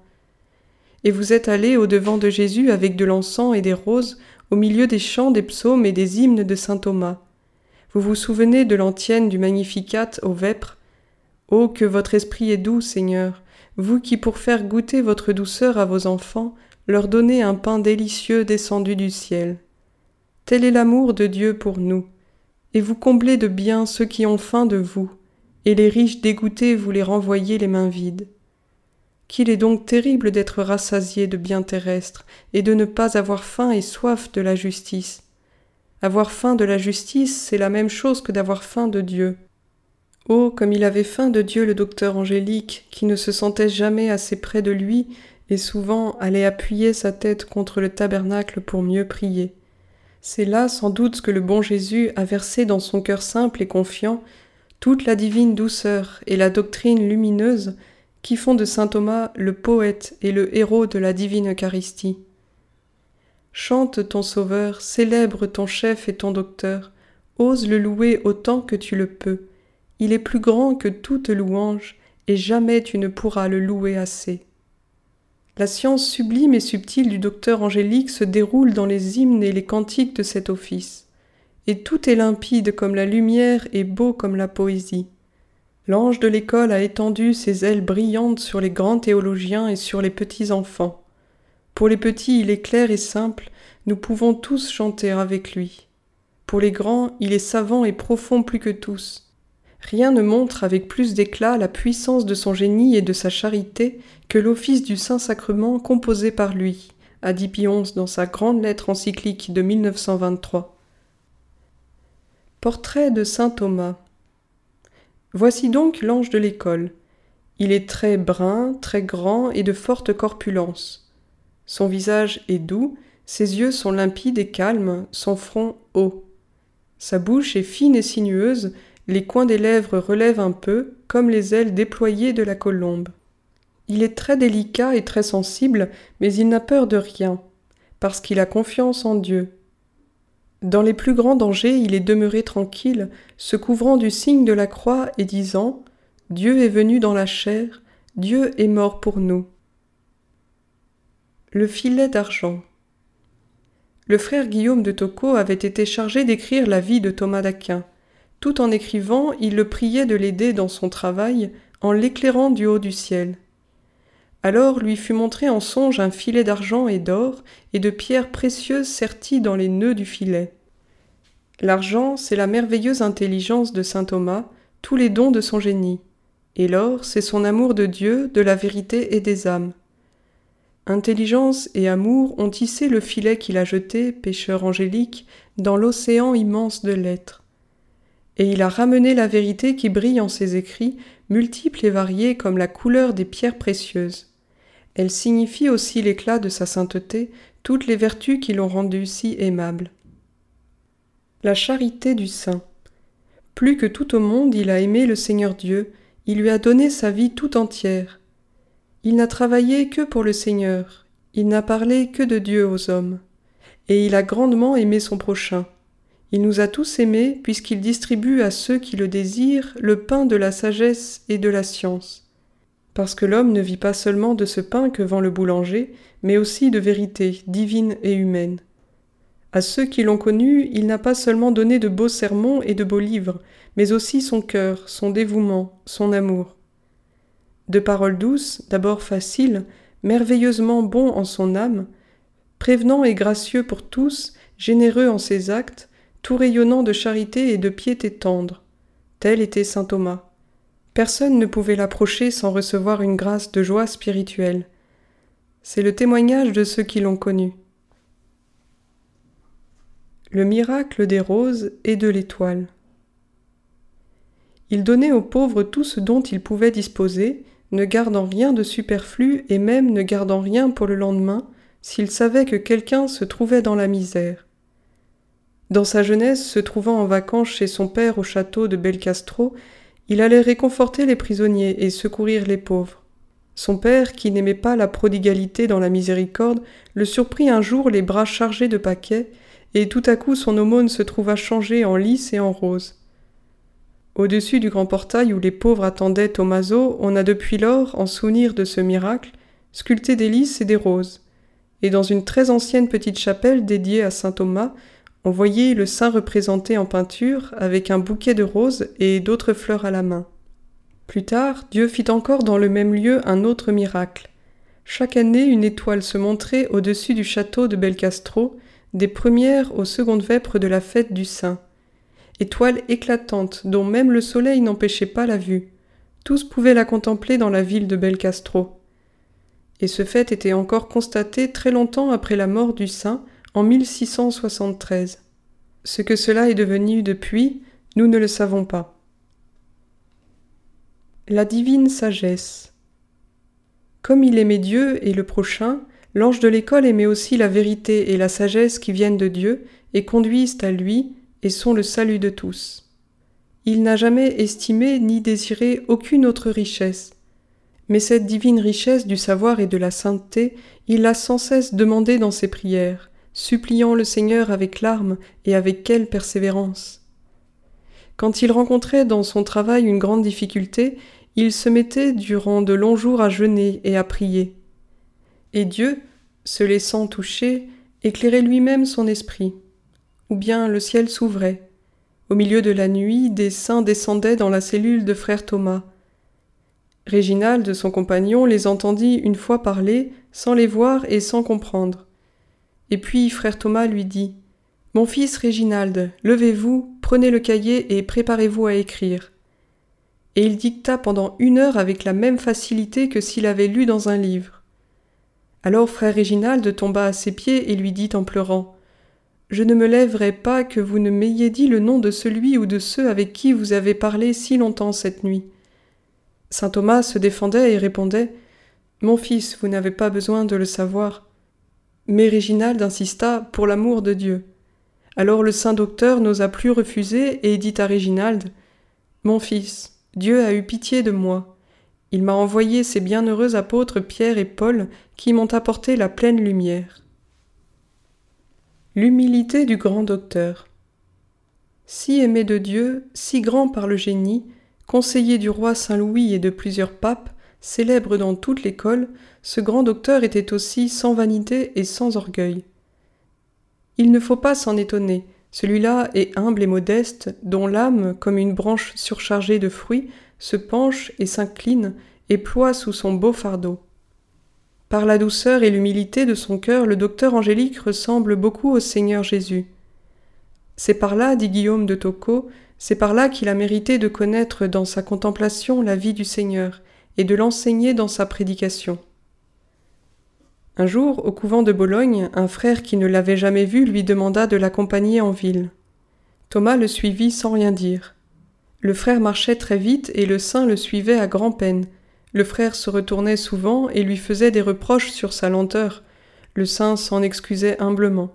Et vous êtes allé au devant de Jésus avec de l'encens et des roses, au milieu des chants, des psaumes et des hymnes de saint Thomas. Vous vous souvenez de l'antienne du Magnificat aux vêpres? Oh, que votre esprit est doux, Seigneur, vous qui, pour faire goûter votre douceur à vos enfants, leur donnez un pain délicieux descendu du ciel. Tel est l'amour de Dieu pour nous, et vous comblez de bien ceux qui ont faim de vous, et les riches dégoûtés vous les renvoyez les mains vides. Qu'il est donc terrible d'être rassasié de biens terrestres, et de ne pas avoir faim et soif de la justice. Avoir faim de la justice, c'est la même chose que d'avoir faim de Dieu. Oh, comme il avait faim de Dieu le docteur Angélique, qui ne se sentait jamais assez près de lui et souvent allait appuyer sa tête contre le tabernacle pour mieux prier. C'est là sans doute que le bon Jésus a versé dans son cœur simple et confiant toute la divine douceur et la doctrine lumineuse qui font de saint Thomas le poète et le héros de la divine Eucharistie. Chante ton Sauveur, célèbre ton chef et ton docteur, ose le louer autant que tu le peux. Il est plus grand que toute louange, et jamais tu ne pourras le louer assez. La science sublime et subtile du docteur angélique se déroule dans les hymnes et les cantiques de cet office, et tout est limpide comme la lumière et beau comme la poésie. L'ange de l'école a étendu ses ailes brillantes sur les grands théologiens et sur les petits enfants. Pour les petits, il est clair et simple, nous pouvons tous chanter avec lui. Pour les grands, il est savant et profond plus que tous. Rien ne montre avec plus d'éclat la puissance de son génie et de sa charité que l'office du Saint-Sacrement composé par lui, a dit Pionce dans sa grande lettre encyclique de 1923. Portrait de saint Thomas. Voici donc l'ange de l'école. Il est très brun, très grand et de forte corpulence. Son visage est doux, ses yeux sont limpides et calmes, son front haut. Sa bouche est fine et sinueuse, les coins des lèvres relèvent un peu, comme les ailes déployées de la colombe. Il est très délicat et très sensible, mais il n'a peur de rien, parce qu'il a confiance en Dieu. Dans les plus grands dangers, il est demeuré tranquille, se couvrant du signe de la croix et disant Dieu est venu dans la chair, Dieu est mort pour nous. Le filet d'argent. Le frère Guillaume de Tocco avait été chargé d'écrire la vie de Thomas d'Aquin. Tout en écrivant, il le priait de l'aider dans son travail, en l'éclairant du haut du ciel. Alors lui fut montré en songe un filet d'argent et d'or et de pierres précieuses serties dans les nœuds du filet. L'argent, c'est la merveilleuse intelligence de saint Thomas, tous les dons de son génie, et l'or, c'est son amour de Dieu, de la vérité et des âmes. Intelligence et amour ont tissé le filet qu'il a jeté, pécheur angélique, dans l'océan immense de l'être et il a ramené la vérité qui brille en ses écrits, multiples et variés comme la couleur des pierres précieuses. Elle signifie aussi l'éclat de sa sainteté, toutes les vertus qui l'ont rendu si aimable. La charité du saint. Plus que tout au monde, il a aimé le Seigneur Dieu, il lui a donné sa vie tout entière. Il n'a travaillé que pour le Seigneur, il n'a parlé que de Dieu aux hommes, et il a grandement aimé son prochain. Il nous a tous aimés puisqu'il distribue à ceux qui le désirent le pain de la sagesse et de la science. Parce que l'homme ne vit pas seulement de ce pain que vend le boulanger, mais aussi de vérité divine et humaine. À ceux qui l'ont connu, il n'a pas seulement donné de beaux sermons et de beaux livres, mais aussi son cœur, son dévouement, son amour. De paroles douces, d'abord faciles, merveilleusement bon en son âme, prévenant et gracieux pour tous, généreux en ses actes, tout rayonnant de charité et de piété tendre. Tel était saint Thomas. Personne ne pouvait l'approcher sans recevoir une grâce de joie spirituelle. C'est le témoignage de ceux qui l'ont connu. Le miracle des roses et de l'étoile. Il donnait aux pauvres tout ce dont ils pouvaient disposer, ne gardant rien de superflu et même ne gardant rien pour le lendemain, s'il savait que quelqu'un se trouvait dans la misère. Dans sa jeunesse, se trouvant en vacances chez son père au château de Belcastro, il allait réconforter les prisonniers et secourir les pauvres. Son père, qui n'aimait pas la prodigalité dans la miséricorde, le surprit un jour les bras chargés de paquets, et tout à coup son aumône se trouva changée en lys et en rose. Au-dessus du grand portail où les pauvres attendaient Tommaso, on a depuis lors, en souvenir de ce miracle, sculpté des lys et des roses. Et dans une très ancienne petite chapelle dédiée à saint Thomas, on voyait le saint représenté en peinture avec un bouquet de roses et d'autres fleurs à la main. Plus tard, Dieu fit encore dans le même lieu un autre miracle. Chaque année, une étoile se montrait au-dessus du château de Belcastro, des premières aux secondes vêpres de la fête du Saint. Étoile éclatante dont même le soleil n'empêchait pas la vue. Tous pouvaient la contempler dans la ville de Belcastro. Et ce fait était encore constaté très longtemps après la mort du saint, en 1673. Ce que cela est devenu depuis, nous ne le savons pas. La divine sagesse. Comme il aimait Dieu et le prochain, l'ange de l'école aimait aussi la vérité et la sagesse qui viennent de Dieu et conduisent à lui et sont le salut de tous. Il n'a jamais estimé ni désiré aucune autre richesse, mais cette divine richesse du savoir et de la sainteté, il l'a sans cesse demandée dans ses prières, suppliant le Seigneur avec larmes et avec quelle persévérance. Quand il rencontrait dans son travail une grande difficulté, il se mettait durant de longs jours à jeûner et à prier. Et Dieu, se laissant toucher, éclairait lui-même son esprit. Ou bien le ciel s'ouvrait. Au milieu de la nuit, des saints descendaient dans la cellule de frère Thomas, Réginald, son compagnon, les entendit une fois parler, sans les voir et sans comprendre. Et puis frère Thomas lui dit Mon fils Réginald, levez-vous, prenez le cahier et préparez-vous à écrire. Et il dicta pendant une heure avec la même facilité que s'il avait lu dans un livre. Alors frère Réginald tomba à ses pieds et lui dit en pleurant Je ne me lèverai pas que vous ne m'ayez dit le nom de celui ou de ceux avec qui vous avez parlé si longtemps cette nuit. Saint Thomas se défendait et répondait Mon fils, vous n'avez pas besoin de le savoir. Mais Réginald insista pour l'amour de Dieu. Alors le saint docteur n'osa plus refuser et dit à Réginald Mon fils, Dieu a eu pitié de moi. Il m'a envoyé ces bienheureux apôtres Pierre et Paul qui m'ont apporté la pleine lumière. L'humilité du grand docteur. Si aimé de Dieu, si grand par le génie, Conseiller du roi Saint-Louis et de plusieurs papes, célèbre dans toute l'école, ce grand docteur était aussi sans vanité et sans orgueil. Il ne faut pas s'en étonner, celui-là est humble et modeste, dont l'âme, comme une branche surchargée de fruits, se penche et s'incline et ploie sous son beau fardeau. Par la douceur et l'humilité de son cœur, le docteur Angélique ressemble beaucoup au Seigneur Jésus. C'est par là, dit Guillaume de Tocco, c'est par là qu'il a mérité de connaître dans sa contemplation la vie du Seigneur et de l'enseigner dans sa prédication. Un jour, au couvent de Bologne, un frère qui ne l'avait jamais vu lui demanda de l'accompagner en ville. Thomas le suivit sans rien dire. Le frère marchait très vite et le saint le suivait à grand-peine. Le frère se retournait souvent et lui faisait des reproches sur sa lenteur. Le saint s'en excusait humblement.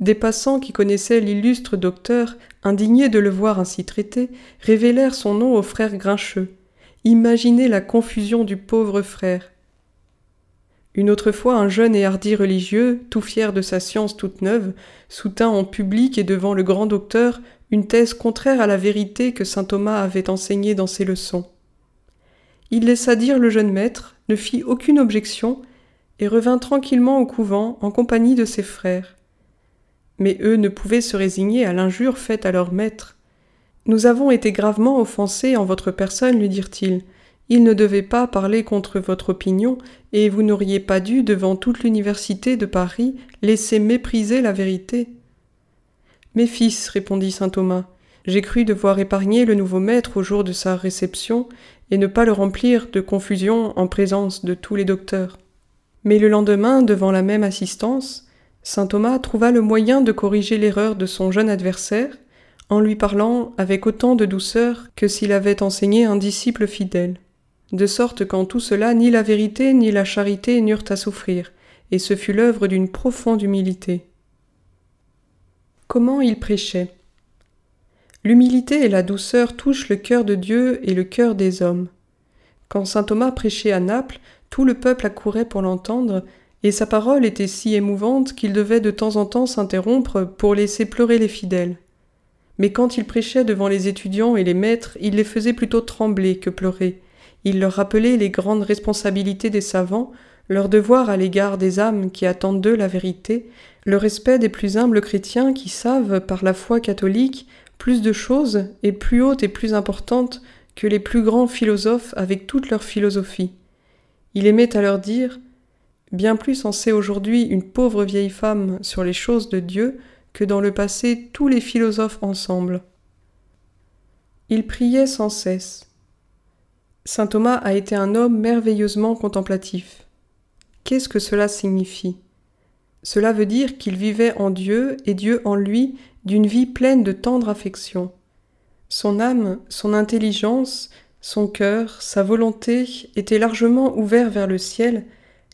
Des passants qui connaissaient l'illustre docteur, indignés de le voir ainsi traité, révélèrent son nom au frère Grincheux. Imaginez la confusion du pauvre frère. Une autre fois, un jeune et hardi religieux, tout fier de sa science toute neuve, soutint en public et devant le grand docteur une thèse contraire à la vérité que saint Thomas avait enseignée dans ses leçons. Il laissa dire le jeune maître, ne fit aucune objection, et revint tranquillement au couvent en compagnie de ses frères mais eux ne pouvaient se résigner à l'injure faite à leur maître. Nous avons été gravement offensés en votre personne, lui dirent-ils. Il ne devait pas parler contre votre opinion, et vous n'auriez pas dû, devant toute l'université de Paris, laisser mépriser la vérité. Mes fils, répondit saint Thomas, j'ai cru devoir épargner le nouveau maître au jour de sa réception, et ne pas le remplir de confusion en présence de tous les docteurs. Mais le lendemain, devant la même assistance, Saint Thomas trouva le moyen de corriger l'erreur de son jeune adversaire en lui parlant avec autant de douceur que s'il avait enseigné un disciple fidèle, de sorte qu'en tout cela ni la vérité ni la charité n'eurent à souffrir, et ce fut l'œuvre d'une profonde humilité. Comment il prêchait? L'humilité et la douceur touchent le cœur de Dieu et le cœur des hommes. Quand saint Thomas prêchait à Naples, tout le peuple accourait pour l'entendre, et sa parole était si émouvante qu'il devait de temps en temps s'interrompre pour laisser pleurer les fidèles. Mais quand il prêchait devant les étudiants et les maîtres, il les faisait plutôt trembler que pleurer. Il leur rappelait les grandes responsabilités des savants, leur devoir à l'égard des âmes qui attendent d'eux la vérité, le respect des plus humbles chrétiens qui savent, par la foi catholique, plus de choses et plus hautes et plus importantes que les plus grands philosophes avec toute leur philosophie. Il aimait à leur dire Bien plus en sait aujourd'hui une pauvre vieille femme sur les choses de Dieu dans le passé tous les philosophes ensemble. Il priait sans cesse. Saint Thomas a été un homme merveilleusement contemplatif. Qu'est-ce que cela signifie? Cela veut dire qu'il vivait en Dieu et Dieu en lui d'une vie pleine de tendre affection. Son âme, son intelligence, son cœur, sa volonté étaient largement ouverts vers le ciel,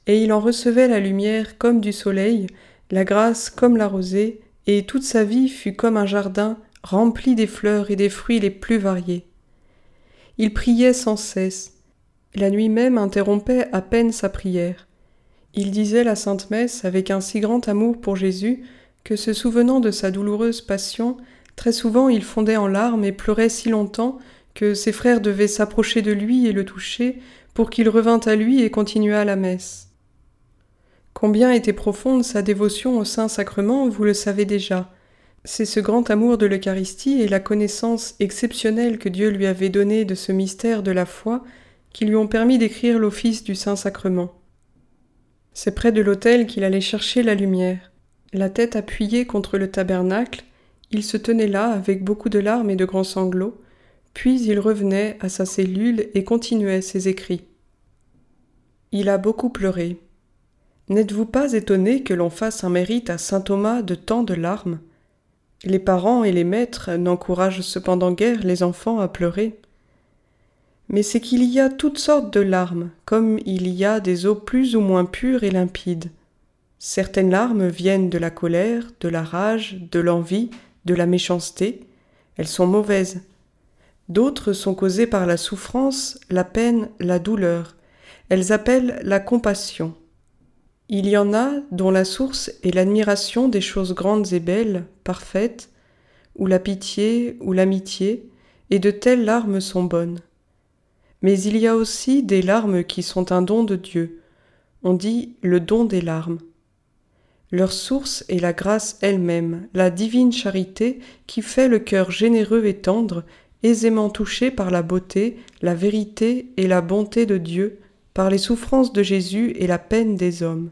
et il en recevait la lumière comme du soleil, la grâce comme la rosée, et toute sa vie fut comme un jardin rempli des fleurs et des fruits les plus variés. Il priait sans cesse. La nuit même interrompait à peine sa prière. Il disait la Sainte Messe avec un si grand amour pour Jésus que, se souvenant de sa douloureuse passion, très souvent il fondait en larmes et pleurait si longtemps que ses frères devaient s'approcher de lui et le toucher pour qu'il revînt à lui et continuât la messe. Combien était profonde sa dévotion au Saint-Sacrement, vous le savez déjà. C'est ce grand amour de l'Eucharistie et la connaissance exceptionnelle que Dieu lui avait donnée de ce mystère de la foi qui lui ont permis d'écrire l'office du Saint-Sacrement. C'est près de l'autel qu'il allait chercher la lumière. La tête appuyée contre le tabernacle, il se tenait là avec beaucoup de larmes et de grands sanglots, puis il revenait à sa cellule et continuait ses écrits. Il a beaucoup pleuré. N'êtes-vous pas étonné que l'on fasse un mérite à saint Thomas de tant de larmes? Les parents et les maîtres n'encouragent cependant guère les enfants à pleurer. Mais c'est qu'il y a toutes sortes de larmes, comme il y a des eaux plus ou moins pures et limpides. Certaines larmes viennent de la colère, de la rage, de l'envie, de la méchanceté. Elles sont mauvaises. D'autres sont causées par la souffrance, la peine, la douleur. Elles appellent la compassion. Il y en a dont la source est l'admiration des choses grandes et belles, parfaites, ou la pitié, ou l'amitié, et de telles larmes sont bonnes. Mais il y a aussi des larmes qui sont un don de Dieu. On dit le don des larmes. Leur source est la grâce elle-même, la divine charité qui fait le cœur généreux et tendre, aisément touché par la beauté, la vérité et la bonté de Dieu, par les souffrances de Jésus et la peine des hommes.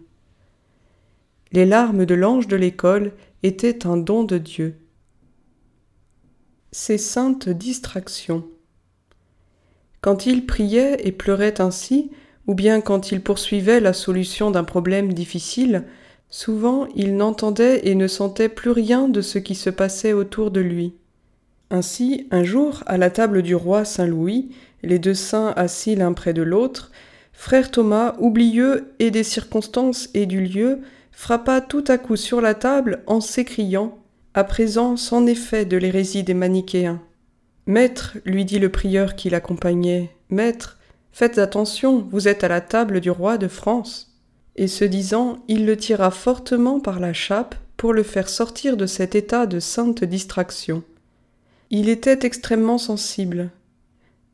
Les larmes de l'ange de l'école étaient un don de Dieu. Ces saintes distractions. Quand il priait et pleurait ainsi, ou bien quand il poursuivait la solution d'un problème difficile, Souvent il n'entendait et ne sentait plus rien de ce qui se passait autour de lui. Ainsi, un jour, à la table du roi Saint Louis, les deux saints assis l'un près de l'autre, frère Thomas, oublieux et des circonstances et du lieu, frappa tout à coup sur la table en s'écriant À présent, c'en est fait de l'hérésie des manichéens. Maître, lui dit le prieur qui l'accompagnait, Maître, faites attention, vous êtes à la table du roi de France et ce disant, il le tira fortement par la chape pour le faire sortir de cet état de sainte distraction. Il était extrêmement sensible,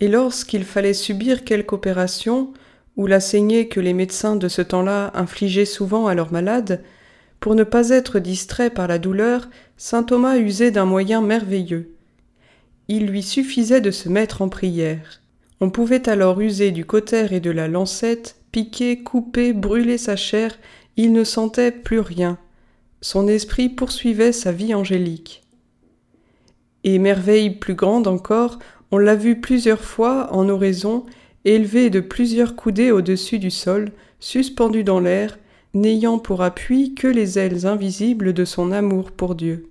et lorsqu'il fallait subir quelque opération, ou la saignée que les médecins de ce temps-là infligeaient souvent à leurs malades, pour ne pas être distrait par la douleur, saint Thomas usait d'un moyen merveilleux. Il lui suffisait de se mettre en prière. On pouvait alors user du cautère et de la lancette piquer, couper, brûler sa chair, il ne sentait plus rien. Son esprit poursuivait sa vie angélique. Et merveille plus grande encore, on l'a vu plusieurs fois en oraison, élevé de plusieurs coudées au-dessus du sol, suspendu dans l'air, n'ayant pour appui que les ailes invisibles de son amour pour Dieu.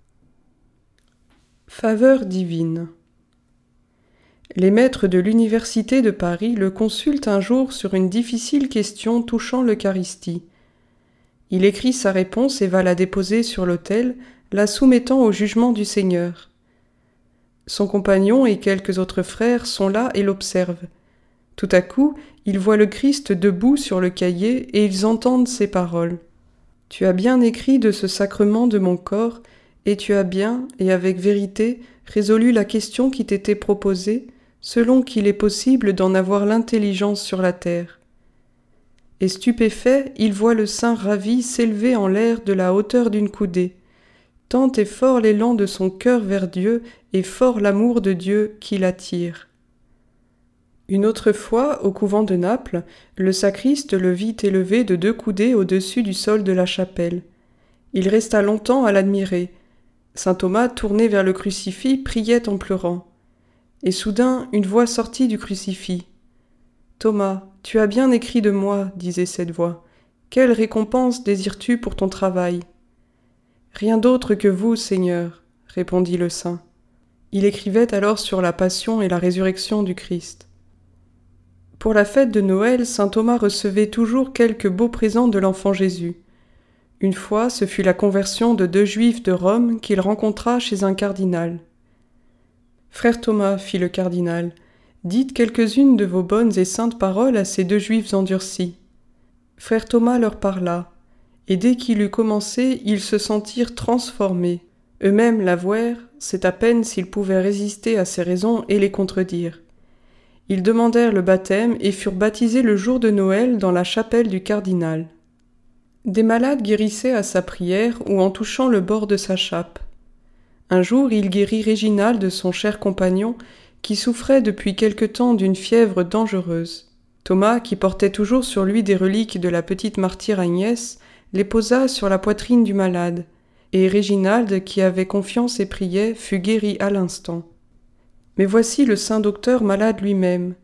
Faveur divine. Les maîtres de l'Université de Paris le consultent un jour sur une difficile question touchant l'Eucharistie. Il écrit sa réponse et va la déposer sur l'autel, la soumettant au jugement du Seigneur. Son compagnon et quelques autres frères sont là et l'observent. Tout à coup, ils voient le Christ debout sur le cahier et ils entendent ces paroles. Tu as bien écrit de ce sacrement de mon corps, et tu as bien, et avec vérité, résolu la question qui t'était proposée, selon qu'il est possible d'en avoir l'intelligence sur la terre. Et stupéfait, il voit le saint ravi s'élever en l'air de la hauteur d'une coudée. Tant est fort l'élan de son cœur vers Dieu et fort l'amour de Dieu qui l'attire. Une autre fois, au couvent de Naples, le sacriste le vit élevé de deux coudées au-dessus du sol de la chapelle. Il resta longtemps à l'admirer. Saint Thomas, tourné vers le crucifix, priait en pleurant. Et soudain une voix sortit du crucifix. Thomas, tu as bien écrit de moi, disait cette voix. Quelle récompense désires-tu pour ton travail Rien d'autre que vous, Seigneur, répondit le saint. Il écrivait alors sur la passion et la résurrection du Christ. Pour la fête de Noël, saint Thomas recevait toujours quelques beaux présents de l'enfant Jésus. Une fois, ce fut la conversion de deux juifs de Rome qu'il rencontra chez un cardinal. Frère Thomas, fit le cardinal, dites quelques-unes de vos bonnes et saintes paroles à ces deux juifs endurcis. Frère Thomas leur parla, et dès qu'il eut commencé, ils se sentirent transformés. Eux-mêmes l'avouèrent, c'est à peine s'ils pouvaient résister à ces raisons et les contredire. Ils demandèrent le baptême et furent baptisés le jour de Noël dans la chapelle du cardinal. Des malades guérissaient à sa prière ou en touchant le bord de sa chape. Un jour il guérit Réginald de son cher compagnon, qui souffrait depuis quelque temps d'une fièvre dangereuse. Thomas, qui portait toujours sur lui des reliques de la petite martyre Agnès, les posa sur la poitrine du malade, et Réginald, qui avait confiance et priait, fut guéri à l'instant. Mais voici le saint docteur malade lui-même.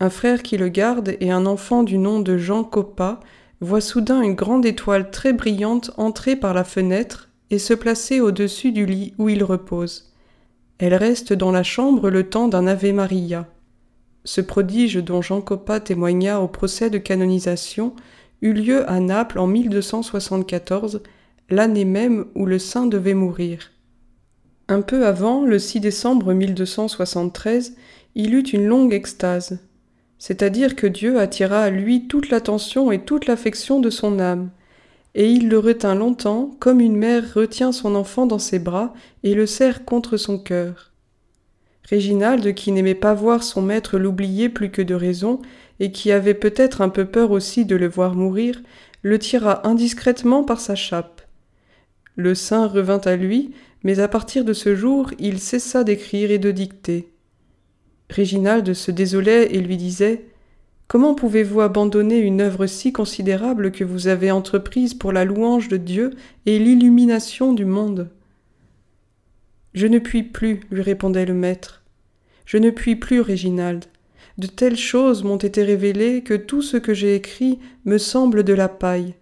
Un frère qui le garde et un enfant du nom de Jean Coppa voit soudain une grande étoile très brillante entrer par la fenêtre et se placer au-dessus du lit où il repose. Elle reste dans la chambre le temps d'un Ave Maria. Ce prodige dont Jean Coppa témoigna au procès de canonisation eut lieu à Naples en 1274, l'année même où le saint devait mourir. Un peu avant, le 6 décembre 1273, il eut une longue extase, c'est-à-dire que Dieu attira à lui toute l'attention et toute l'affection de son âme, et il le retint longtemps comme une mère retient son enfant dans ses bras et le serre contre son cœur. Réginald, qui n'aimait pas voir son maître l'oublier plus que de raison, et qui avait peut-être un peu peur aussi de le voir mourir, le tira indiscrètement par sa chape. Le saint revint à lui, mais à partir de ce jour il cessa d'écrire et de dicter. Réginald se désolait et lui disait Comment pouvez-vous abandonner une œuvre si considérable que vous avez entreprise pour la louange de Dieu et l'illumination du monde Je ne puis plus, lui répondait le maître. Je ne puis plus, Réginald. De telles choses m'ont été révélées que tout ce que j'ai écrit me semble de la paille.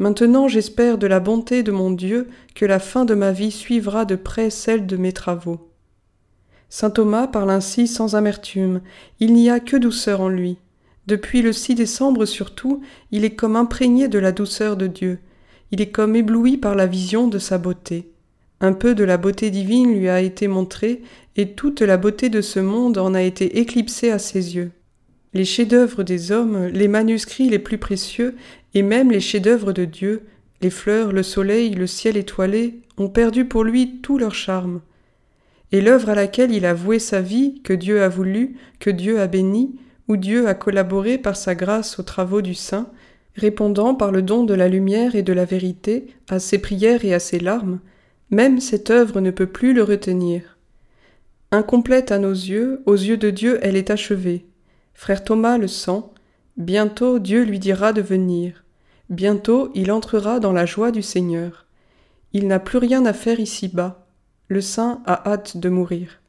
Maintenant j'espère de la bonté de mon Dieu que la fin de ma vie suivra de près celle de mes travaux. Saint Thomas parle ainsi sans amertume, il n'y a que douceur en lui. Depuis le 6 décembre surtout, il est comme imprégné de la douceur de Dieu, il est comme ébloui par la vision de sa beauté. Un peu de la beauté divine lui a été montrée, et toute la beauté de ce monde en a été éclipsée à ses yeux. Les chefs-d'œuvre des hommes, les manuscrits les plus précieux, et même les chefs-d'œuvre de Dieu, les fleurs, le soleil, le ciel étoilé, ont perdu pour lui tout leur charme. Et l'œuvre à laquelle il a voué sa vie, que Dieu a voulu, que Dieu a béni, où Dieu a collaboré par sa grâce aux travaux du saint, répondant par le don de la lumière et de la vérité à ses prières et à ses larmes, même cette œuvre ne peut plus le retenir. Incomplète à nos yeux, aux yeux de Dieu elle est achevée. Frère Thomas le sent, bientôt Dieu lui dira de venir, bientôt il entrera dans la joie du Seigneur. Il n'a plus rien à faire ici-bas, le saint a hâte de mourir.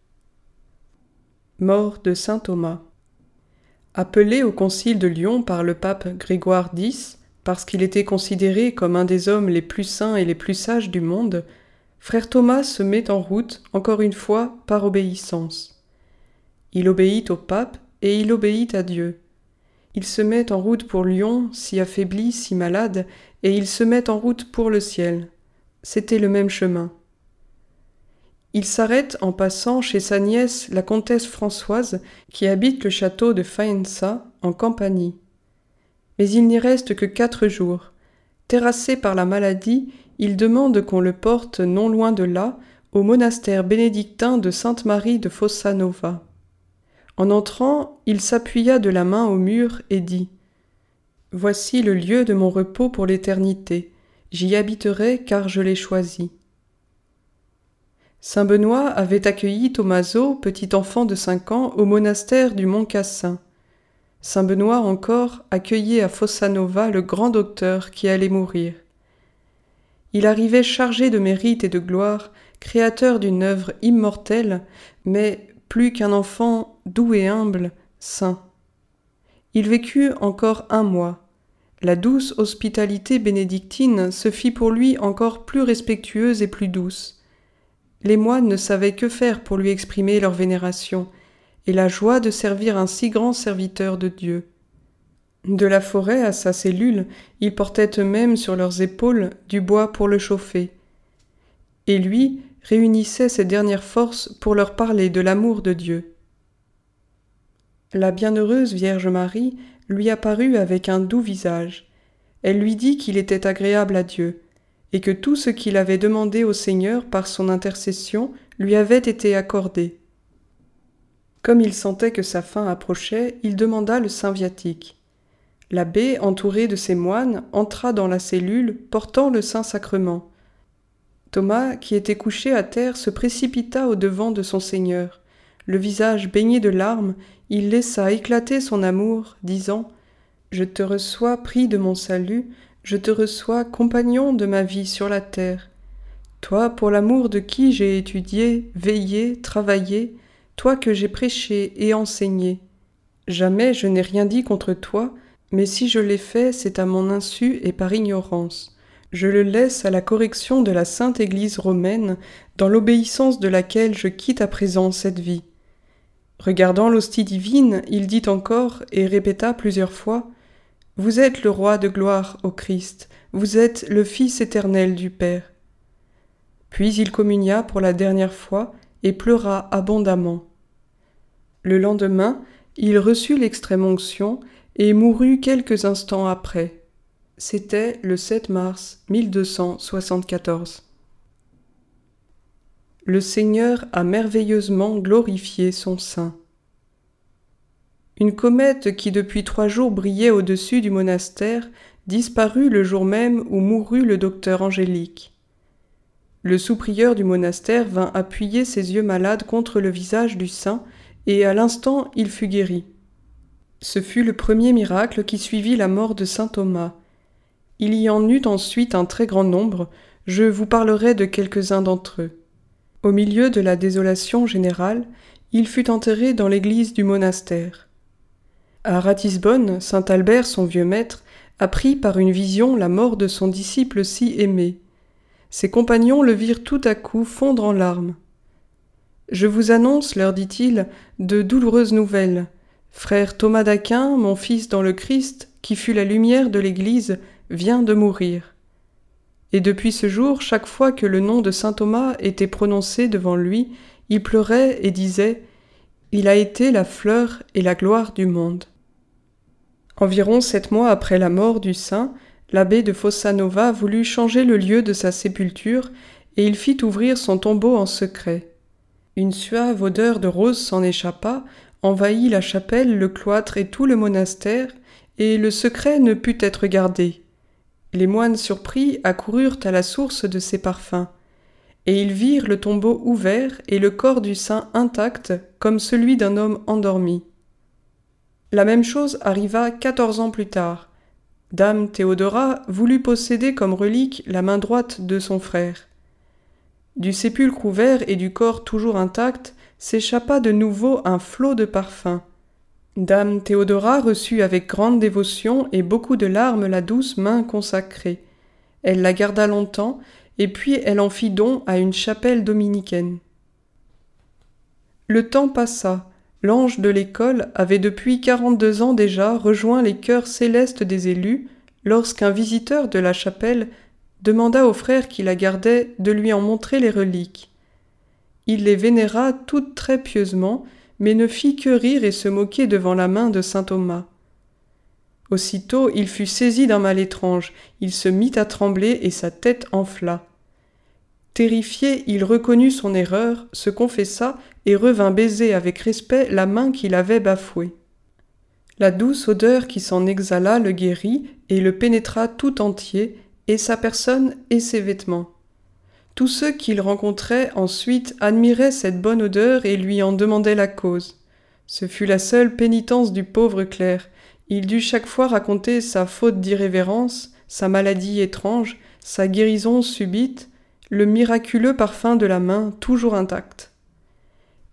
Mort de saint Thomas. Appelé au concile de Lyon par le pape Grégoire X, parce qu'il était considéré comme un des hommes les plus saints et les plus sages du monde, Frère Thomas se met en route, encore une fois, par obéissance. Il obéit au pape et il obéit à Dieu. Il se met en route pour Lyon, si affaibli, si malade, et il se met en route pour le ciel. C'était le même chemin. Il s'arrête en passant chez sa nièce, la comtesse Françoise, qui habite le château de Faenza, en Campanie. Mais il n'y reste que quatre jours. Terrassé par la maladie, il demande qu'on le porte non loin de là, au monastère bénédictin de Sainte-Marie de Fossanova. En entrant, il s'appuya de la main au mur et dit Voici le lieu de mon repos pour l'éternité. J'y habiterai car je l'ai choisi. Saint Benoît avait accueilli Tommaso, petit enfant de cinq ans, au monastère du Mont Cassin. Saint Benoît encore accueillait à Fossanova le grand docteur qui allait mourir. Il arrivait chargé de mérite et de gloire, créateur d'une œuvre immortelle, mais plus qu'un enfant doux et humble, saint. Il vécut encore un mois. La douce hospitalité bénédictine se fit pour lui encore plus respectueuse et plus douce. les moines ne savaient que faire pour lui exprimer leur vénération et la joie de servir un si grand serviteur de Dieu. De la forêt à sa cellule, ils portaient eux-mêmes sur leurs épaules du bois pour le chauffer. Et lui réunissait ses dernières forces pour leur parler de l'amour de Dieu. La bienheureuse Vierge Marie lui apparut avec un doux visage. Elle lui dit qu'il était agréable à Dieu, et que tout ce qu'il avait demandé au Seigneur par son intercession lui avait été accordé. Comme il sentait que sa fin approchait, il demanda le saint viatique. L'abbé, entouré de ses moines, entra dans la cellule, portant le Saint-Sacrement. Thomas, qui était couché à terre, se précipita au devant de son Seigneur. Le visage baigné de larmes, il laissa éclater son amour, disant Je te reçois, pris de mon salut, je te reçois, compagnon de ma vie sur la terre. Toi, pour l'amour de qui j'ai étudié, veillé, travaillé, toi que j'ai prêché et enseigné. Jamais je n'ai rien dit contre toi, mais si je l'ai fait, c'est à mon insu et par ignorance. Je le laisse à la correction de la sainte Église romaine, dans l'obéissance de laquelle je quitte à présent cette vie. Regardant l'hostie divine, il dit encore et répéta plusieurs fois Vous êtes le roi de gloire, ô Christ, vous êtes le Fils éternel du Père. Puis il communia pour la dernière fois et pleura abondamment. Le lendemain, il reçut l'extrême onction et mourut quelques instants après. C'était le 7 mars 1274. Le Seigneur a merveilleusement glorifié son saint. Une comète qui depuis trois jours brillait au-dessus du monastère disparut le jour même où mourut le docteur Angélique. Le sous-prieur du monastère vint appuyer ses yeux malades contre le visage du saint, et à l'instant il fut guéri. Ce fut le premier miracle qui suivit la mort de saint Thomas. Il y en eut ensuite un très grand nombre, je vous parlerai de quelques-uns d'entre eux. Au milieu de la désolation générale, il fut enterré dans l'église du monastère. À Ratisbonne, saint Albert, son vieux maître, apprit par une vision la mort de son disciple si aimé. Ses compagnons le virent tout à coup fondre en larmes. Je vous annonce, leur dit-il, de douloureuses nouvelles. Frère Thomas d'Aquin, mon fils dans le Christ, qui fut la lumière de l'Église, vient de mourir. Et depuis ce jour, chaque fois que le nom de saint Thomas était prononcé devant lui, il pleurait et disait Il a été la fleur et la gloire du monde. Environ sept mois après la mort du saint, l'abbé de Fossanova voulut changer le lieu de sa sépulture, et il fit ouvrir son tombeau en secret. Une suave odeur de rose s'en échappa, envahit la chapelle, le cloître et tout le monastère, et le secret ne put être gardé. Les moines surpris accoururent à la source de ces parfums, et ils virent le tombeau ouvert et le corps du saint intact comme celui d'un homme endormi. La même chose arriva quatorze ans plus tard. Dame Théodora voulut posséder comme relique la main droite de son frère. Du sépulcre ouvert et du corps toujours intact, s'échappa de nouveau un flot de parfums. Dame Théodora reçut avec grande dévotion et beaucoup de larmes la douce main consacrée. Elle la garda longtemps, et puis elle en fit don à une chapelle dominicaine. Le temps passa. L'ange de l'école avait depuis quarante-deux ans déjà rejoint les cœurs célestes des élus, lorsqu'un visiteur de la chapelle demanda au frère qui la gardait de lui en montrer les reliques. Il les vénéra toutes très pieusement, mais ne fit que rire et se moquer devant la main de saint Thomas. Aussitôt il fut saisi d'un mal étrange, il se mit à trembler et sa tête enfla. Terrifié, il reconnut son erreur, se confessa et revint baiser avec respect la main qu'il avait bafouée. La douce odeur qui s'en exhala le guérit et le pénétra tout entier, et sa personne et ses vêtements. Tous ceux qu'il rencontrait ensuite admiraient cette bonne odeur et lui en demandaient la cause. Ce fut la seule pénitence du pauvre clerc. Il dut chaque fois raconter sa faute d'irrévérence, sa maladie étrange, sa guérison subite, le miraculeux parfum de la main toujours intacte.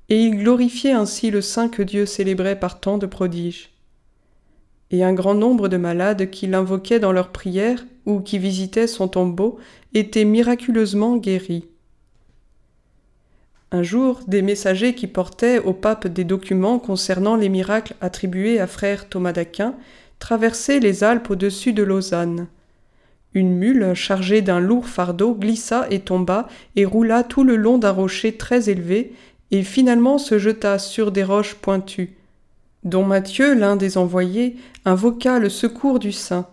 Et il glorifiait ainsi le saint que Dieu célébrait par tant de prodiges. Et un grand nombre de malades qui l'invoquaient dans leurs prières ou qui visitaient son tombeau étaient miraculeusement guéris. Un jour, des messagers qui portaient au pape des documents concernant les miracles attribués à frère Thomas d'Aquin traversaient les Alpes au-dessus de Lausanne. Une mule chargée d'un lourd fardeau glissa et tomba et roula tout le long d'un rocher très élevé et finalement se jeta sur des roches pointues, dont Matthieu, l'un des envoyés, invoqua le secours du saint,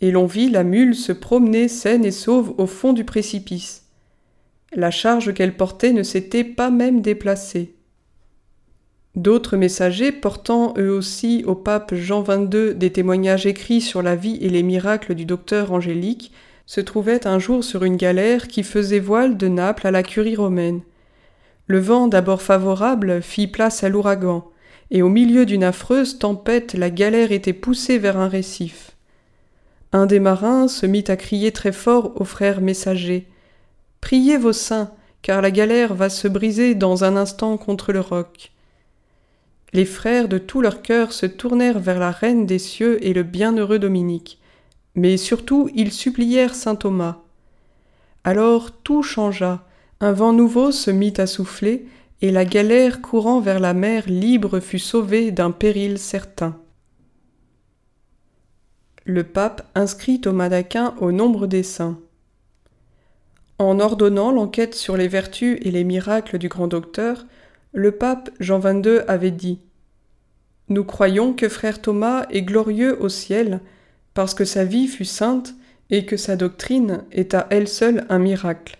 et l'on vit la mule se promener saine et sauve au fond du précipice. La charge qu'elle portait ne s'était pas même déplacée. D'autres messagers, portant eux aussi au pape Jean XXII des témoignages écrits sur la vie et les miracles du docteur Angélique, se trouvaient un jour sur une galère qui faisait voile de Naples à la curie romaine. Le vent, d'abord favorable, fit place à l'ouragan, et au milieu d'une affreuse tempête, la galère était poussée vers un récif. Un des marins se mit à crier très fort aux frères messagers. Priez vos saints, car la galère va se briser dans un instant contre le roc. Les frères de tout leur cœur se tournèrent vers la Reine des cieux et le bienheureux Dominique, mais surtout ils supplièrent saint Thomas. Alors tout changea, un vent nouveau se mit à souffler, et la galère courant vers la mer libre fut sauvée d'un péril certain. Le pape inscrit Thomas d'Aquin au nombre des saints. En ordonnant l'enquête sur les vertus et les miracles du grand docteur, le pape Jean XXII avait dit Nous croyons que frère Thomas est glorieux au ciel, parce que sa vie fut sainte et que sa doctrine est à elle seule un miracle.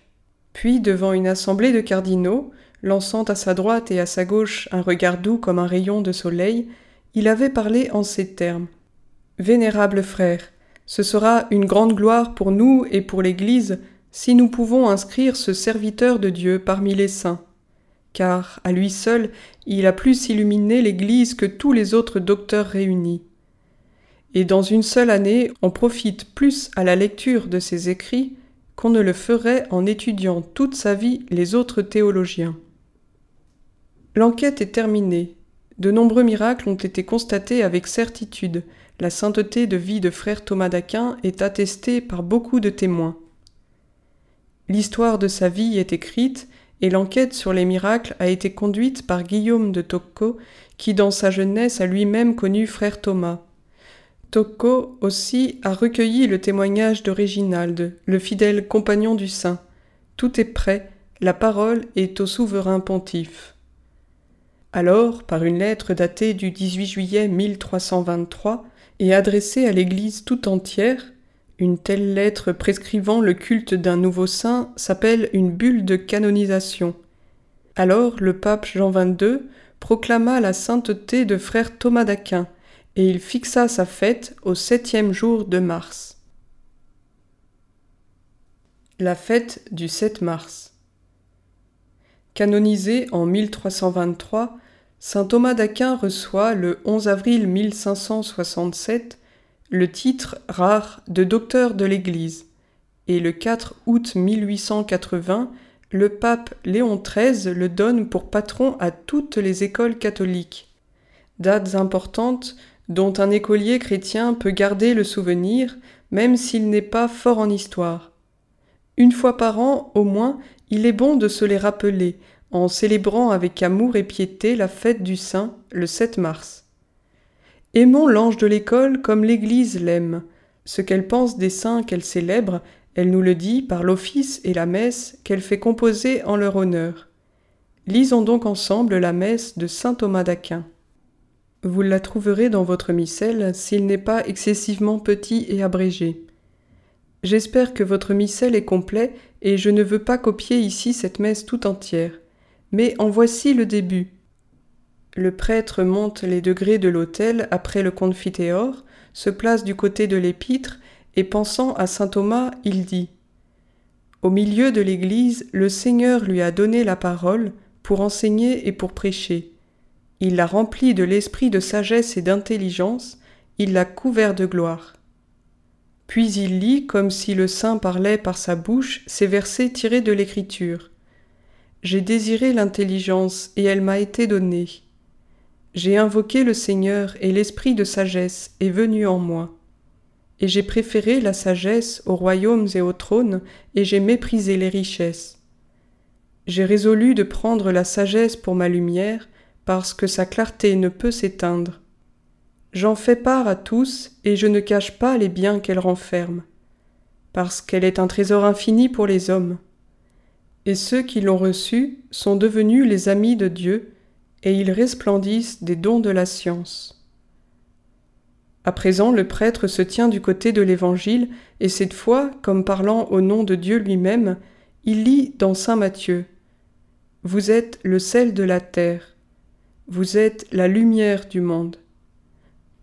Puis, devant une assemblée de cardinaux, lançant à sa droite et à sa gauche un regard doux comme un rayon de soleil, il avait parlé en ces termes. Vénérable frère, ce sera une grande gloire pour nous et pour l'Église si nous pouvons inscrire ce serviteur de Dieu parmi les saints, car à lui seul il a plus illuminé l'Église que tous les autres docteurs réunis. Et dans une seule année on profite plus à la lecture de ses écrits qu'on ne le ferait en étudiant toute sa vie les autres théologiens. L'enquête est terminée. De nombreux miracles ont été constatés avec certitude. La sainteté de vie de frère Thomas d'Aquin est attestée par beaucoup de témoins. L'histoire de sa vie est écrite et l'enquête sur les miracles a été conduite par Guillaume de Tocco, qui dans sa jeunesse a lui-même connu frère Thomas. Tocco aussi a recueilli le témoignage de Réginald, le fidèle compagnon du saint. Tout est prêt, la parole est au souverain pontife. Alors, par une lettre datée du 18 juillet 1323 et adressée à l'Église tout entière, une telle lettre prescrivant le culte d'un nouveau saint s'appelle une bulle de canonisation. Alors le pape Jean XXII proclama la sainteté de frère Thomas d'Aquin, et il fixa sa fête au septième jour de mars. La fête du 7 mars. Canonisé en 1323, saint Thomas d'Aquin reçoit le 11 avril 1567 le titre rare de docteur de l'Église, et le 4 août 1880, le pape Léon XIII le donne pour patron à toutes les écoles catholiques. Dates importantes dont un écolier chrétien peut garder le souvenir, même s'il n'est pas fort en histoire. Une fois par an, au moins, il est bon de se les rappeler, en célébrant avec amour et piété la fête du Saint, le 7 mars. Aimons l'ange de l'école comme l'Église l'aime. Ce qu'elle pense des saints qu'elle célèbre, elle nous le dit par l'office et la messe qu'elle fait composer en leur honneur. Lisons donc ensemble la messe de saint Thomas d'Aquin. Vous la trouverez dans votre missel s'il n'est pas excessivement petit et abrégé. J'espère que votre missel est complet et je ne veux pas copier ici cette messe tout entière. Mais en voici le début. Le prêtre monte les degrés de l'autel après le confiteor, se place du côté de l'épître, et pensant à saint Thomas, il dit Au milieu de l'Église, le Seigneur lui a donné la parole pour enseigner et pour prêcher. Il l'a rempli de l'esprit de sagesse et d'intelligence, il l'a couvert de gloire. Puis il lit, comme si le saint parlait par sa bouche, ces versets tirés de l'Écriture. J'ai désiré l'intelligence, et elle m'a été donnée. J'ai invoqué le Seigneur et l'esprit de sagesse est venu en moi. Et j'ai préféré la sagesse aux royaumes et aux trônes, et j'ai méprisé les richesses. j'ai résolu de prendre la sagesse pour ma lumière, parce que sa clarté ne peut s'éteindre. J'en fais part à tous, et je ne cache pas les biens qu'elle renferme, parce qu'elle est un trésor infini pour les hommes. Et ceux qui l'ont reçue sont devenus les amis de Dieu, et ils resplendissent des dons de la science. À présent, le prêtre se tient du côté de l'Évangile, et cette fois, comme parlant au nom de Dieu lui-même, il lit dans Saint Matthieu Vous êtes le sel de la terre, vous êtes la lumière du monde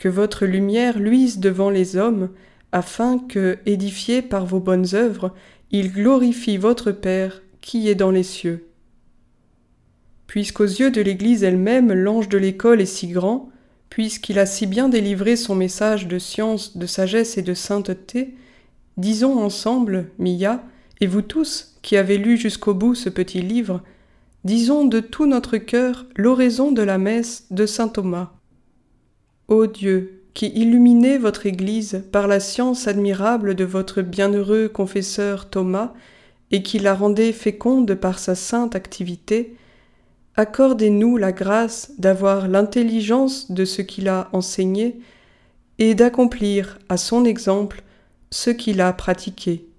que votre lumière luise devant les hommes, afin que, édifiés par vos bonnes œuvres, ils glorifient votre Père qui est dans les cieux. Puisqu'aux yeux de l'Église elle-même l'ange de l'école est si grand, puisqu'il a si bien délivré son message de science, de sagesse et de sainteté, disons ensemble, Mia, et vous tous qui avez lu jusqu'au bout ce petit livre, disons de tout notre cœur l'oraison de la messe de saint Thomas. Ô Dieu, qui illuminez votre Église par la science admirable de votre bienheureux confesseur Thomas, et qui la rendait féconde par sa sainte activité, accordez-nous la grâce d'avoir l'intelligence de ce qu'il a enseigné et d'accomplir à son exemple ce qu'il a pratiqué.